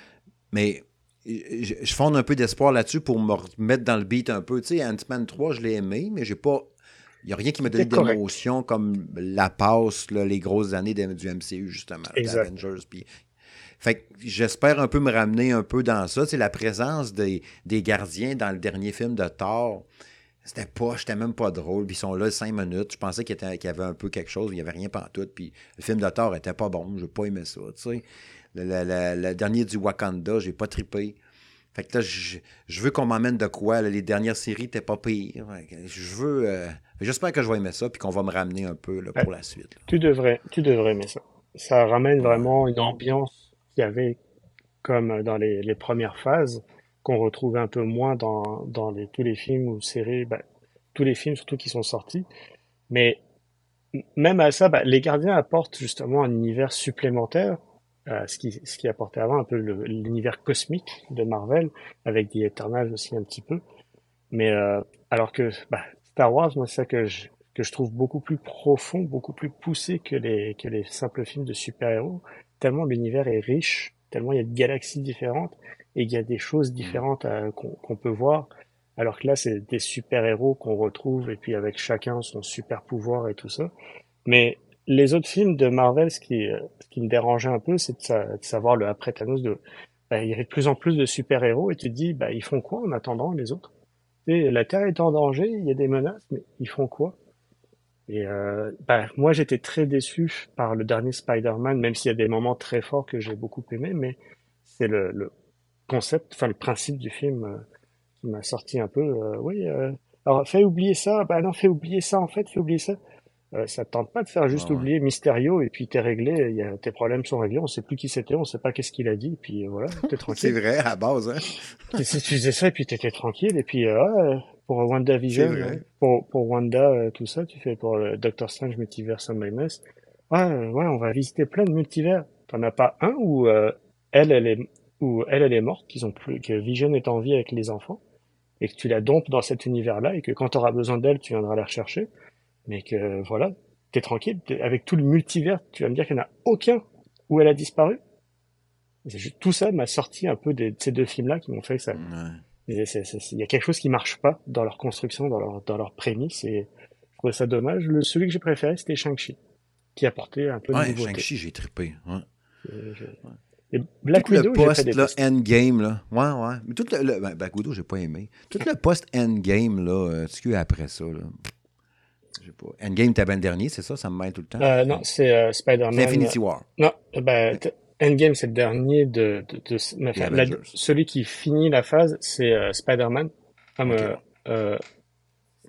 Mais je, je fonde un peu d'espoir là-dessus pour me remettre dans le beat un peu. Tu sais, Ant-Man 3, je l'ai aimé, mais j'ai pas. Il n'y a rien qui m'a donné d'émotion comme la passe, là, les grosses années de, du MCU, justement, d'Avengers. Puis... Fait que j'espère un peu me ramener un peu dans ça. C'est la présence des, des gardiens dans le dernier film de Thor. C'était pas, j'étais même pas drôle. Puis ils sont là cinq minutes. Je pensais qu'il y avait un peu quelque chose, il n'y avait rien tout. Puis le film Thor était pas bon. J'ai pas aimé ça, tu sais. Le, le, le, dernier du Wakanda, j'ai pas trippé. Fait que là, je, veux qu'on m'emmène de quoi. Les dernières séries n'étaient pas pires. Je veux. Euh... J'espère que je vais aimer ça puis qu'on va me ramener un peu là, pour la suite. Tu devrais, tu devrais aimer ça. Ça ramène vraiment une ambiance qu'il y avait comme dans les, les premières phases qu'on retrouve un peu moins dans, dans les, tous les films ou séries, bah, tous les films surtout qui sont sortis. Mais même à ça, bah, les gardiens apportent justement un univers supplémentaire, euh, ce, qui, ce qui apportait avant un peu l'univers cosmique de Marvel, avec des Eternals aussi un petit peu. Mais euh, alors que bah, Star Wars, moi, c'est ça que je, que je trouve beaucoup plus profond, beaucoup plus poussé que les, que les simples films de super-héros, tellement l'univers est riche, tellement il y a de galaxies différentes et il y a des choses différentes qu'on qu peut voir. Alors que là, c'est des super-héros qu'on retrouve et puis avec chacun son super pouvoir et tout ça. Mais les autres films de Marvel, ce qui, ce qui me dérangeait un peu, c'est de, sa, de, savoir le après Thanos de, bah, il y avait de plus en plus de super-héros et tu te dis, bah, ils font quoi en attendant les autres? Et la Terre est en danger, il y a des menaces, mais ils font quoi? Et euh, bah, moi, j'étais très déçu par le dernier Spider-Man, même s'il y a des moments très forts que j'ai beaucoup aimé, mais c'est le, le, concept, enfin le principe du film euh, qui m'a sorti un peu. Euh, oui, euh, alors fais oublier ça. Bah non, fais oublier ça en fait, fais oublier ça. Euh, ça tente pas de faire juste ah ouais. oublier Mysterio et puis t'es réglé, y a, tes problèmes sont réglés, on sait plus qui c'était, on sait pas qu'est-ce qu'il a dit, et puis voilà, t'es tranquille. c'est vrai, à base, hein. tu, tu faisais ça et puis t'étais tranquille, et puis euh, pour WandaVision, pour, pour Wanda, tout ça, tu fais pour le Doctor Strange Multiverse of Madness, ouais, ouais, on va visiter plein de multivers. T'en as pas un où elle, elle est où elle, elle est morte, qu'ils ont plus, que Vision est en vie avec les enfants, et que tu la dompes dans cet univers-là, et que quand tu auras besoin d'elle, tu viendras la rechercher, mais que voilà, t'es tranquille, avec tout le multivers, tu vas me dire qu'il n'y en a aucun où elle a disparu. Juste, tout ça m'a sorti un peu de, de ces deux films-là qui m'ont fait que ça. Il y a quelque chose qui marche pas dans leur construction, dans leur, dans leur prémisse, et je trouvais ça dommage. Le, celui que j'ai préféré, c'était Shang-Chi, qui apportait un peu de nouveauté. Shang-Chi, j'ai trippé. Ouais. Je... Et Black tout Widow, le post là, endgame là, ouais ouais, mais tout le, le ben, Black Widow j'ai pas aimé. Tout le post endgame là, euh, ce qu'il y a après ça là. Pas. Endgame t'as ben dernier, c'est ça, ça me mêle tout le temps. Euh, non, c'est euh, Spider-Man. Infinity War. Non, ben Endgame c'est le dernier de, de, de, de enfin, la, celui qui finit la phase, c'est euh, Spider-Man. Okay. Euh,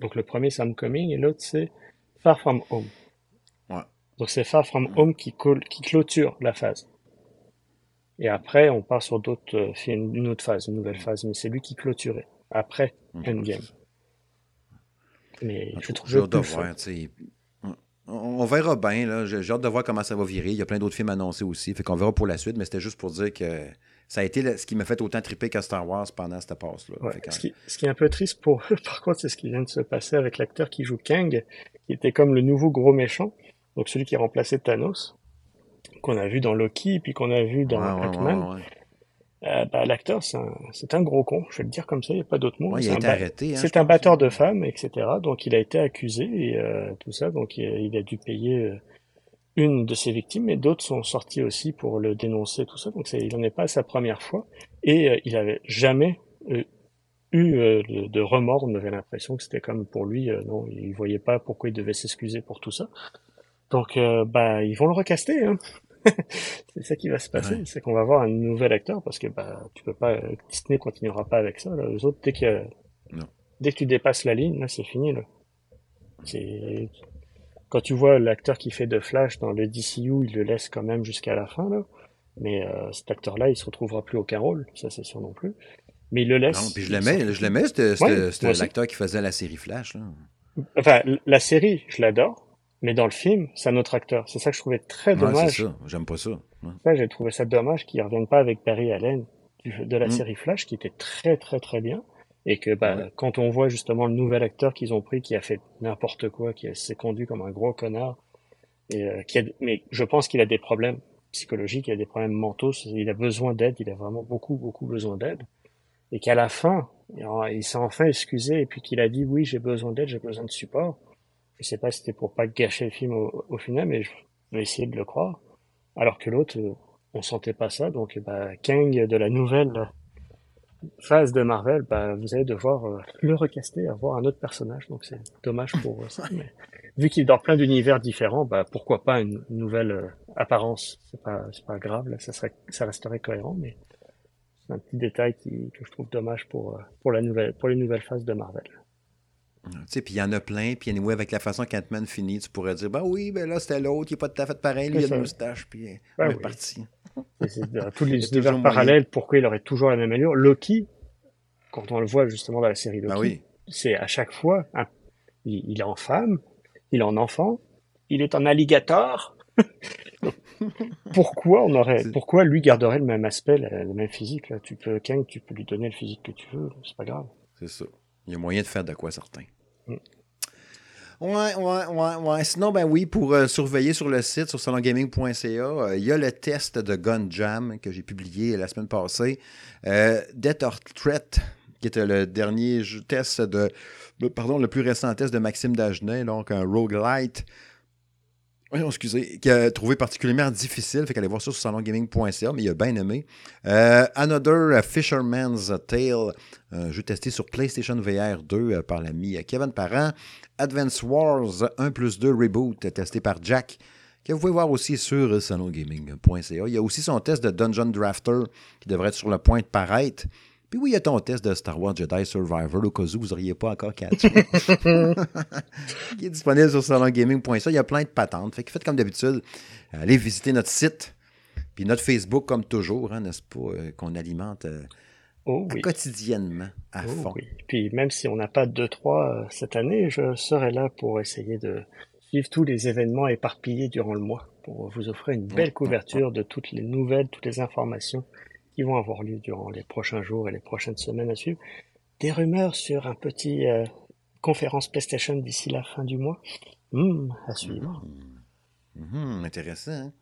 donc le premier c'est Homecoming et l'autre c'est Far From Home. Ouais. Donc c'est Far From Home qui, qui clôture la phase. Et après, on part sur d'autres, euh, une autre phase, une nouvelle phase, mais c'est lui qui clôturait. après Endgame. Mais je trouve J'ai hâte de voir. On verra bien, J'ai hâte de voir comment ça va virer. Il y a plein d'autres films annoncés aussi. Fait qu'on verra pour la suite, mais c'était juste pour dire que ça a été ce qui m'a fait autant triper qu'à Star Wars pendant cette passe-là. ce, qui, est un peu triste pour eux, par contre, c'est ce qui vient de se passer avec l'acteur qui joue Kang, qui était comme le nouveau gros méchant, donc celui qui a remplacé Thanos, qu'on a vu dans Loki, puis qu'on a vu dans Ant-Man. Euh, bah, l'acteur, c'est un, gros con, je vais le dire comme ça, il n'y a pas d'autre mot. il a été arrêté. Hein, c'est un batteur de femmes, etc. Donc il a été accusé et euh, tout ça, donc il, a dû payer euh, une de ses victimes, mais d'autres sont sortis aussi pour le dénoncer, tout ça. Donc il n'en est pas sa première fois et il avait jamais eu de, remords. On avait l'impression que c'était comme pour lui, non, il voyait pas pourquoi il devait s'excuser pour tout ça. Donc bah ils vont le recaster. Hein. c'est ça qui va se passer, c'est qu'on va avoir un nouvel acteur parce que bah tu peux pas Disney continuera pas avec ça. Là. Les autres dès que dès que tu dépasses la ligne, là c'est fini là. C'est quand tu vois l'acteur qui fait de Flash dans le DCU, il le laisse quand même jusqu'à la fin là. Mais euh, cet acteur-là, il se retrouvera plus aucun rôle, ça c'est sûr non plus. Mais il le laisse. Non, puis je l'aimais, je l'aimais, c'était l'acteur qui faisait la série Flash là. Enfin, la série, je l'adore. Mais dans le film, c'est un autre acteur. C'est ça que je trouvais très dommage. J'aime pas ça. ça j'ai trouvé ça dommage qu'ils reviennent pas avec Barry Allen de la mm. série Flash, qui était très très très bien. Et que bah, quand on voit justement le nouvel acteur qu'ils ont pris, qui a fait n'importe quoi, qui s'est conduit comme un gros connard, et euh, qui a, mais je pense qu'il a des problèmes psychologiques, il a des problèmes mentaux, il a besoin d'aide, il a vraiment beaucoup beaucoup besoin d'aide, et qu'à la fin, il s'est enfin excusé et puis qu'il a dit oui j'ai besoin d'aide, j'ai besoin de support. Je sais pas si c'était pour pas gâcher le film au, final, mais je vais essayer de le croire. Alors que l'autre, euh, on sentait pas ça. Donc, bah, Kang de la nouvelle phase de Marvel, bah, vous allez devoir euh, le recaster, avoir un autre personnage. Donc, c'est dommage pour euh, ça. Mais vu qu'il est dans plein d'univers différents, bah, pourquoi pas une nouvelle apparence? C'est pas, c'est pas grave. Là, ça serait, ça resterait cohérent, mais c'est un petit détail qui, que je trouve dommage pour, pour la nouvelle, pour les nouvelles phases de Marvel. Puis il y en a plein, puis anyway, avec la façon qu'Ant-Man finit, tu pourrais dire, bah oui, ben là, c'était l'autre, il n'est pas tout à fait pareil, lui, il a une moustache, puis on est parti. Dans tous les univers parallèles, pourquoi il aurait toujours la même allure? Loki, quand on le voit justement dans la série Loki, oui. c'est à chaque fois, il, est en femme, il est en enfant, il est en alligator. pourquoi on aurait, pourquoi lui garderait le même aspect, le, même physique là? Tu peux, Kang, tu peux lui donner le physique que tu veux, c'est pas grave. C'est ça. Il y a moyen de faire de quoi certain. Ouais, ouais, ouais, ouais. Sinon, ben oui, pour euh, surveiller sur le site, sur salongaming.ca, euh, il y a le test de Gun Jam que j'ai publié la semaine passée. Euh, Death or Threat, qui était le dernier test de. Pardon, le plus récent test de Maxime Dagenet, donc un roguelite excusez, qui a trouvé particulièrement difficile. Fait qu'allez voir ça sur salongaming.ca, mais il a bien aimé. Euh, Another Fisherman's Tale, un jeu testé sur PlayStation VR 2 euh, par l'ami Kevin Parent. Advance Wars 1 plus 2 Reboot, testé par Jack, que vous pouvez voir aussi sur salongaming.ca. Il y a aussi son test de Dungeon Drafter qui devrait être sur le point de paraître. Puis oui, il y a ton test de Star Wars Jedi Survivor, au cas où vous n'auriez pas encore catché. qui est disponible sur salongaming.ca. Il y a plein de patentes. Fait que faites comme d'habitude, allez visiter notre site, puis notre Facebook, comme toujours, hein, n'est-ce pas, euh, qu'on alimente euh, oh quotidiennement, à oh fond. Oui. Puis même si on n'a pas de 3 euh, cette année, je serai là pour essayer de suivre tous les événements éparpillés durant le mois, pour vous offrir une belle couverture de toutes les nouvelles, toutes les informations qui vont avoir lieu durant les prochains jours et les prochaines semaines à suivre. Des rumeurs sur un petit euh, conférence PlayStation d'ici la fin du mois. Hmm, à suivre. Hmm, intéressant. Hein.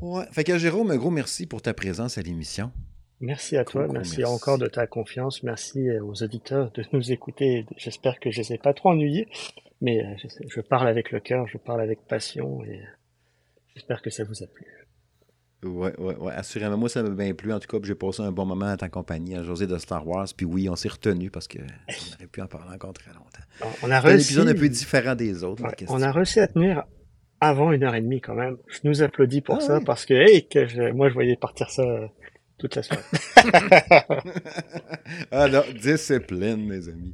Ouais. Fait que Jérôme, un gros merci pour ta présence à l'émission. Merci à toi, merci, encore de ta confiance, merci euh, aux auditeurs de nous écouter. J'espère que je ne les ai pas trop ennuyés, mais euh, je parle avec le cœur, je parle avec passion et j'espère que ça vous a plu. Oui, oui, oui, assurément. Moi, ça m'a bien plu. En tout cas, j'ai passé un bon moment à ta compagnie, à José de Star Wars. Puis oui, on s'est retenu parce qu'on aurait pu en parler encore très longtemps. On a réussi... un épisode un peu différent des autres. on a réussi à tenir avant une heure et demie quand même. Je nous applaudis pour ah ça parce que, hey, que moi, je voyais partir ça euh, toute la soirée. Alors, discipline, mes amis.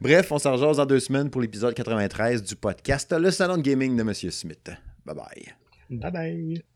Bref, on s'en dans deux semaines pour l'épisode 93 du podcast Le Salon de Gaming de M. Smith. Bye bye. Bye bye.